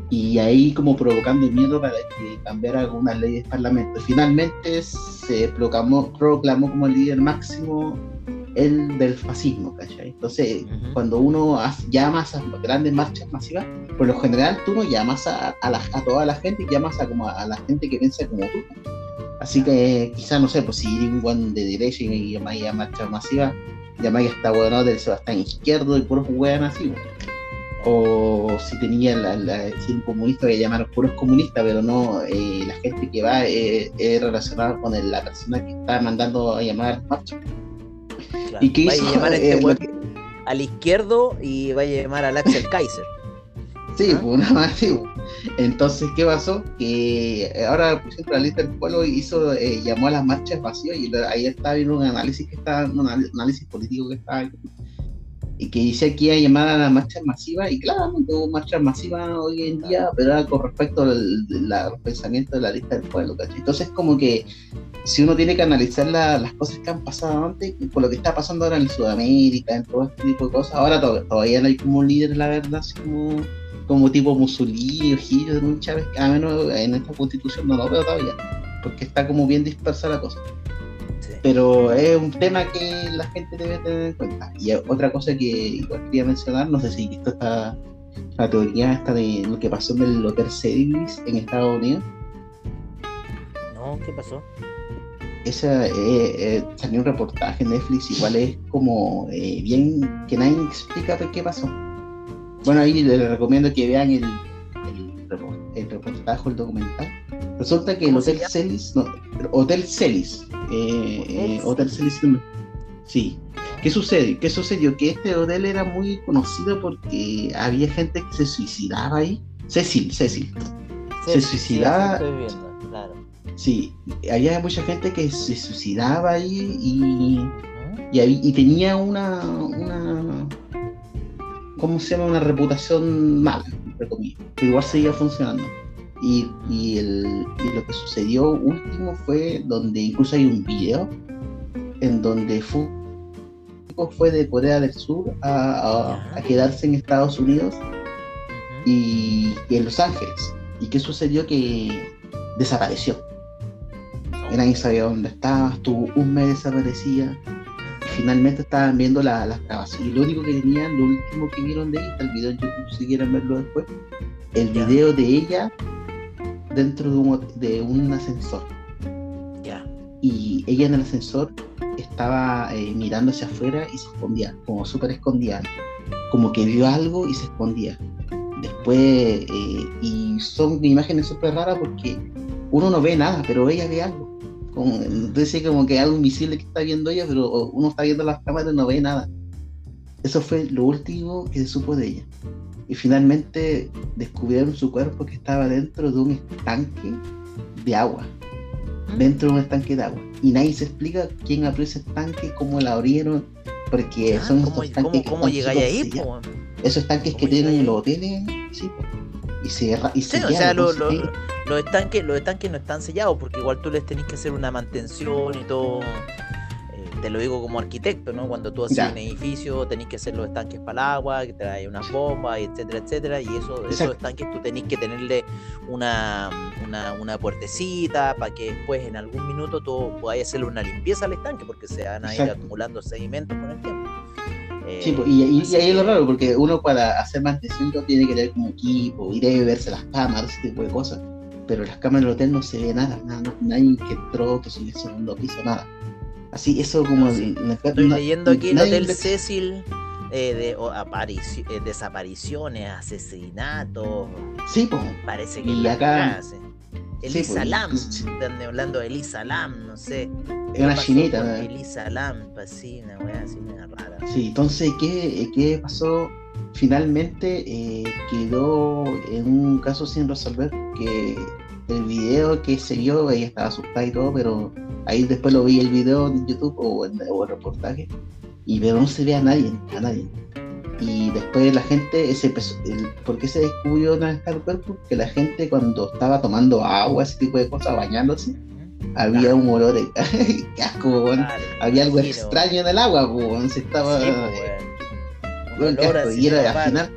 y ahí como provocando miedo para que cambiara algunas leyes del Parlamento. Finalmente se proclamó, proclamó como el líder máximo el del fascismo, ¿cachai? Entonces, cuando uno llama a esas grandes marchas masivas, por lo general tú no llamas a, a, la, a toda la gente, llamas a, como a, la gente que piensa como tú. Así que quizás, no sé, pues si un de derecha y llamáis a marcha masiva, llamáis a esta bueno del Sebastián Izquierdo y puros hueón así o si tenía la, la, si un comunista que llamar puros comunistas, pero no eh, la gente que va eh, es relacionada con la persona que está mandando a llamar marcha. ¿Y qué hizo? A llamar este eh, al izquierdo y va a llamar al Axel Kaiser. Sí, ¿Ah? pues nada más, Entonces, ¿qué pasó? Que ahora, por ejemplo, la lista del pueblo hizo, llamó a las marchas vacías y ahí está viendo un análisis que está, un análisis político que está y que dice que iba a llamar a la marcha masiva, y claro, hubo marchas masivas hoy en día, pero con respecto al, pensamiento de la lista del pueblo, ¿cachai? Entonces, como que si uno tiene que analizar las cosas que han pasado antes, por lo que está pasando ahora en Sudamérica, en todo este tipo de cosas, ahora todavía no hay como un líder, la verdad, así como, tipo Mussolini o Gilles Chávez, a menos en esta constitución no lo veo todavía, porque está como bien dispersa la cosa pero es un tema que la gente debe tener en cuenta. Y otra cosa que igual quería mencionar, no sé si visto esta la teoría esta de lo que pasó en el Hotel Cedric en Estados Unidos. No, ¿qué pasó? Esa, eh, eh, salió un reportaje en Netflix, igual es como eh, bien que nadie explica qué pasó. Bueno, ahí les recomiendo que vean el, el, el reportaje, el documental Resulta que el Hotel Celis, no, Hotel Celis, eh, eh, Hotel Celis, sí. ¿Qué sucede? ¿Qué sucedió? Que este hotel era muy conocido porque había gente que se suicidaba ahí. Cecil, Cecil. se suicidaba. Claro. Sí, había mucha gente que se suicidaba ahí y, y, tenía una, una, ¿cómo se llama? Una reputación mala, entre comillas, pero igual seguía funcionando. Y, y, el, y lo que sucedió último fue donde incluso hay un video en donde fue, fue de Corea del Sur a, a, quedarse en Estados Unidos y, en Los Ángeles. ¿Y qué sucedió? Que desapareció. Nadie sabía dónde estaba, estuvo un mes desaparecida. finalmente estaban viendo las grabaciones. Y lo único que tenían, lo último que vieron de ella, el video en YouTube, si quieren verlo después, el video de ella dentro de un, de un ascensor. Ya. Y ella en el ascensor estaba eh, mirando hacia afuera y se escondía, como súper escondida. Como que vio algo y se escondía. Después, eh, y son imágenes súper raras porque uno no ve nada, pero ella ve algo. Como, entonces como que algo invisible que está viendo ella, pero uno está viendo las cámaras y no ve nada. Eso fue lo último que se supo de ella y finalmente descubrieron su cuerpo que estaba dentro de un estanque de agua. Mm. Dentro de un estanque de agua. Y nadie se explica quién abrió ese estanque, cómo la abrieron, porque ah, son ¿cómo, estanques ¿cómo, cómo llegáis ahí? Esos estanques que tienen en los hoteles, sí, y se, y sí, o sea, los estanques los estanques no están sellados porque igual tú les tenés que hacer una mantención y todo te lo digo como arquitecto, ¿no? Cuando tú haces un edificio, tenés que hacer los estanques para el agua, que trae unas bombas, etcétera, etcétera, y eso, esos estanques tú tenés que tenerle una, una, puertecita para que después en algún minuto tú podáis hacerle una limpieza al estanque, porque se van a ir acumulando sedimentos con el tiempo. sí, pues, y, ahí es lo raro, porque uno para hacer mantención tiene que tener como equipo, ir a verse las cámaras, ese tipo de cosas. Pero en las cámaras del hotel no se ve nada, nada, nadie que entró, que subió el segundo piso, nada. Así, eso como... Estoy leyendo aquí el Hotel Cecil eh, de eh, desapariciones, asesinatos. Sí, pues. Parece que y acá... Elisa Lam, están hablando de Elisa Lam, no sé. Es una chinita, Elisa Lam, pues sí, una weá así una rara. Sí, entonces, ¿qué, qué pasó? Finalmente eh, quedó en un caso sin resolver que el video que se vio, ella estaba asustada y todo, pero ahí después lo vi el video en YouTube o en el reportaje y veo no se ve a nadie, a nadie. Y después la gente, ese ¿por qué se descubrió vez el cuerpo? Que la gente cuando estaba tomando agua, ese tipo de cosas, bañándose, había un olor de casco, había algo extraño en el agua, se estaba... y era al final,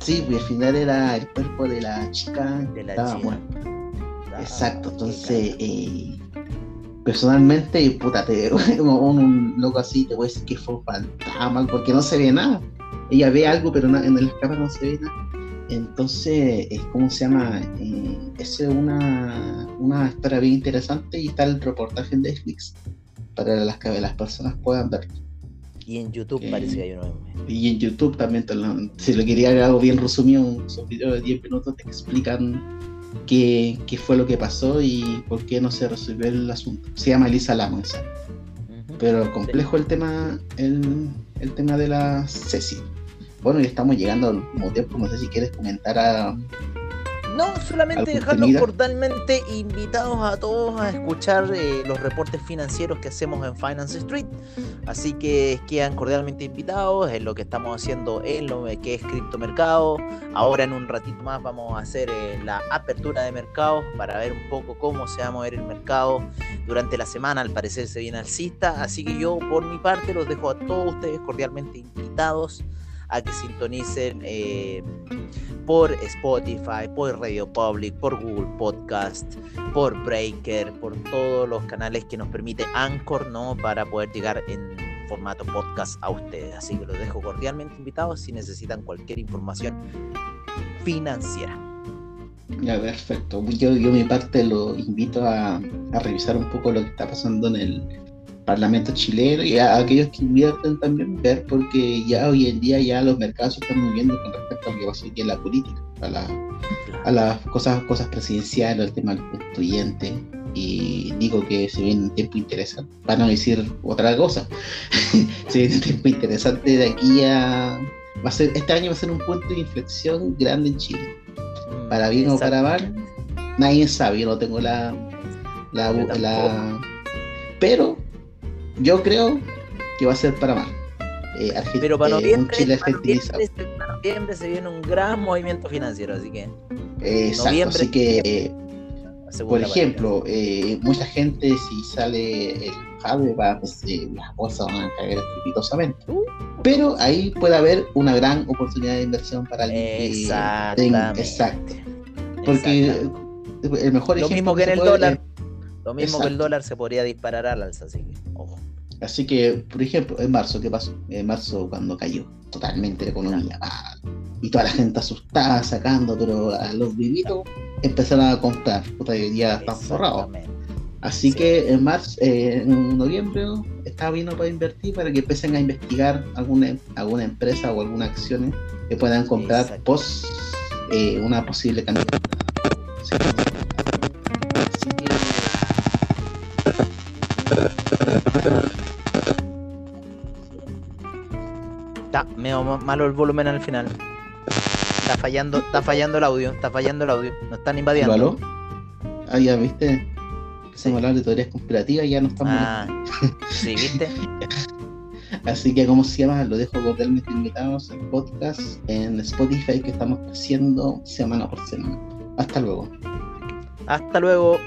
sí, pues al final era el cuerpo de la chica de la estaba Exacto, entonces, eh, personalmente, puta, te, un, un, loco así te voy a decir que fue fantasma, porque no se ve nada. Ella ve algo, pero en las cámaras no se ve nada. Entonces, ¿cómo se llama? Eh, es una, una historia bien interesante y está el reportaje en Netflix para las que las personas puedan verlo. Y en YouTube parece que hay uno. Y en YouTube también, si lo quería algo bien resumido, un video de 10 minutos te explican qué, fue lo que pasó y por qué no se resolvió el asunto. Se llama Elisa Lamos Pero complejo el tema, el, el, tema de la Ceci. Bueno, ya estamos llegando al último tiempo, no sé si quieres comentar a, no, solamente dejarlos cordialmente invitados a todos a escuchar eh, los reportes financieros que hacemos en Finance Street. Así que quedan cordialmente invitados en lo que estamos haciendo en lo que es criptomercado. Ahora en un ratito más vamos a hacer eh, la apertura de mercados para ver un poco cómo se va a mover el mercado durante la semana. Al parecer se viene alcista. Así que yo por mi parte los dejo a todos ustedes cordialmente invitados a que sintonicen eh, por Spotify, por Radio Public, por Google Podcast, por Breaker, por todos los canales que nos permite Anchor, ¿no? Para poder llegar en formato podcast a ustedes. Así que los dejo cordialmente invitados si necesitan cualquier información financiera. Ya, perfecto. Yo, yo mi parte lo invito a, a revisar un poco lo que está pasando en el Parlamento chileno y a aquellos que invierten también ver porque ya hoy en día ya los mercados se están moviendo con respecto a lo que va a ser en la política, a, la, a las cosas, cosas presidenciales, el tema constituyente. Y digo que se viene un tiempo interesante, para no decir otra cosa, se viene un tiempo interesante de aquí a... Va a ser, este año va a ser un punto de inflexión grande en Chile, para bien o para mal nadie sabe, yo no tengo la, la, pero yo creo que va a ser para más. Eh, pero para noviembre, para noviembre, se viene un gran movimiento financiero, así que. Exacto, así que, por ejemplo, eh, mucha gente si sale el hardware, va, pues, eh, las bolsas van a caer estrepitosamente. Uh. Pero ahí puede haber una gran oportunidad de inversión para alguien Exactamente. exacto. Porque el mejor Lo mismo que en el dólar. Lo mismo que el dólar se podría disparar al alza, así que, ojo. Así que, por ejemplo, en marzo, ¿qué pasó? En marzo cuando cayó totalmente la economía. Ah, y toda la gente asustada, sacando, pero a los vivitos empezaron a comprar. Puta, ya están forrados. Así que en marzo, eh, en noviembre, está vino para invertir para que empiecen a investigar alguna, alguna empresa o alguna acción que puedan comprar post eh, una posible candidatura. Está medio malo el volumen al final. Está fallando, está fallando el audio, está fallando el audio. Nos están invadiendo. ¿Aló? Ah, ya viste. A hablar de teorías conspirativas y ya no estamos. Ah, sí, viste. Así que, como se llama, lo dejo cordialmente invitados al podcast en Spotify que estamos haciendo semana por semana. Hasta luego. Hasta luego.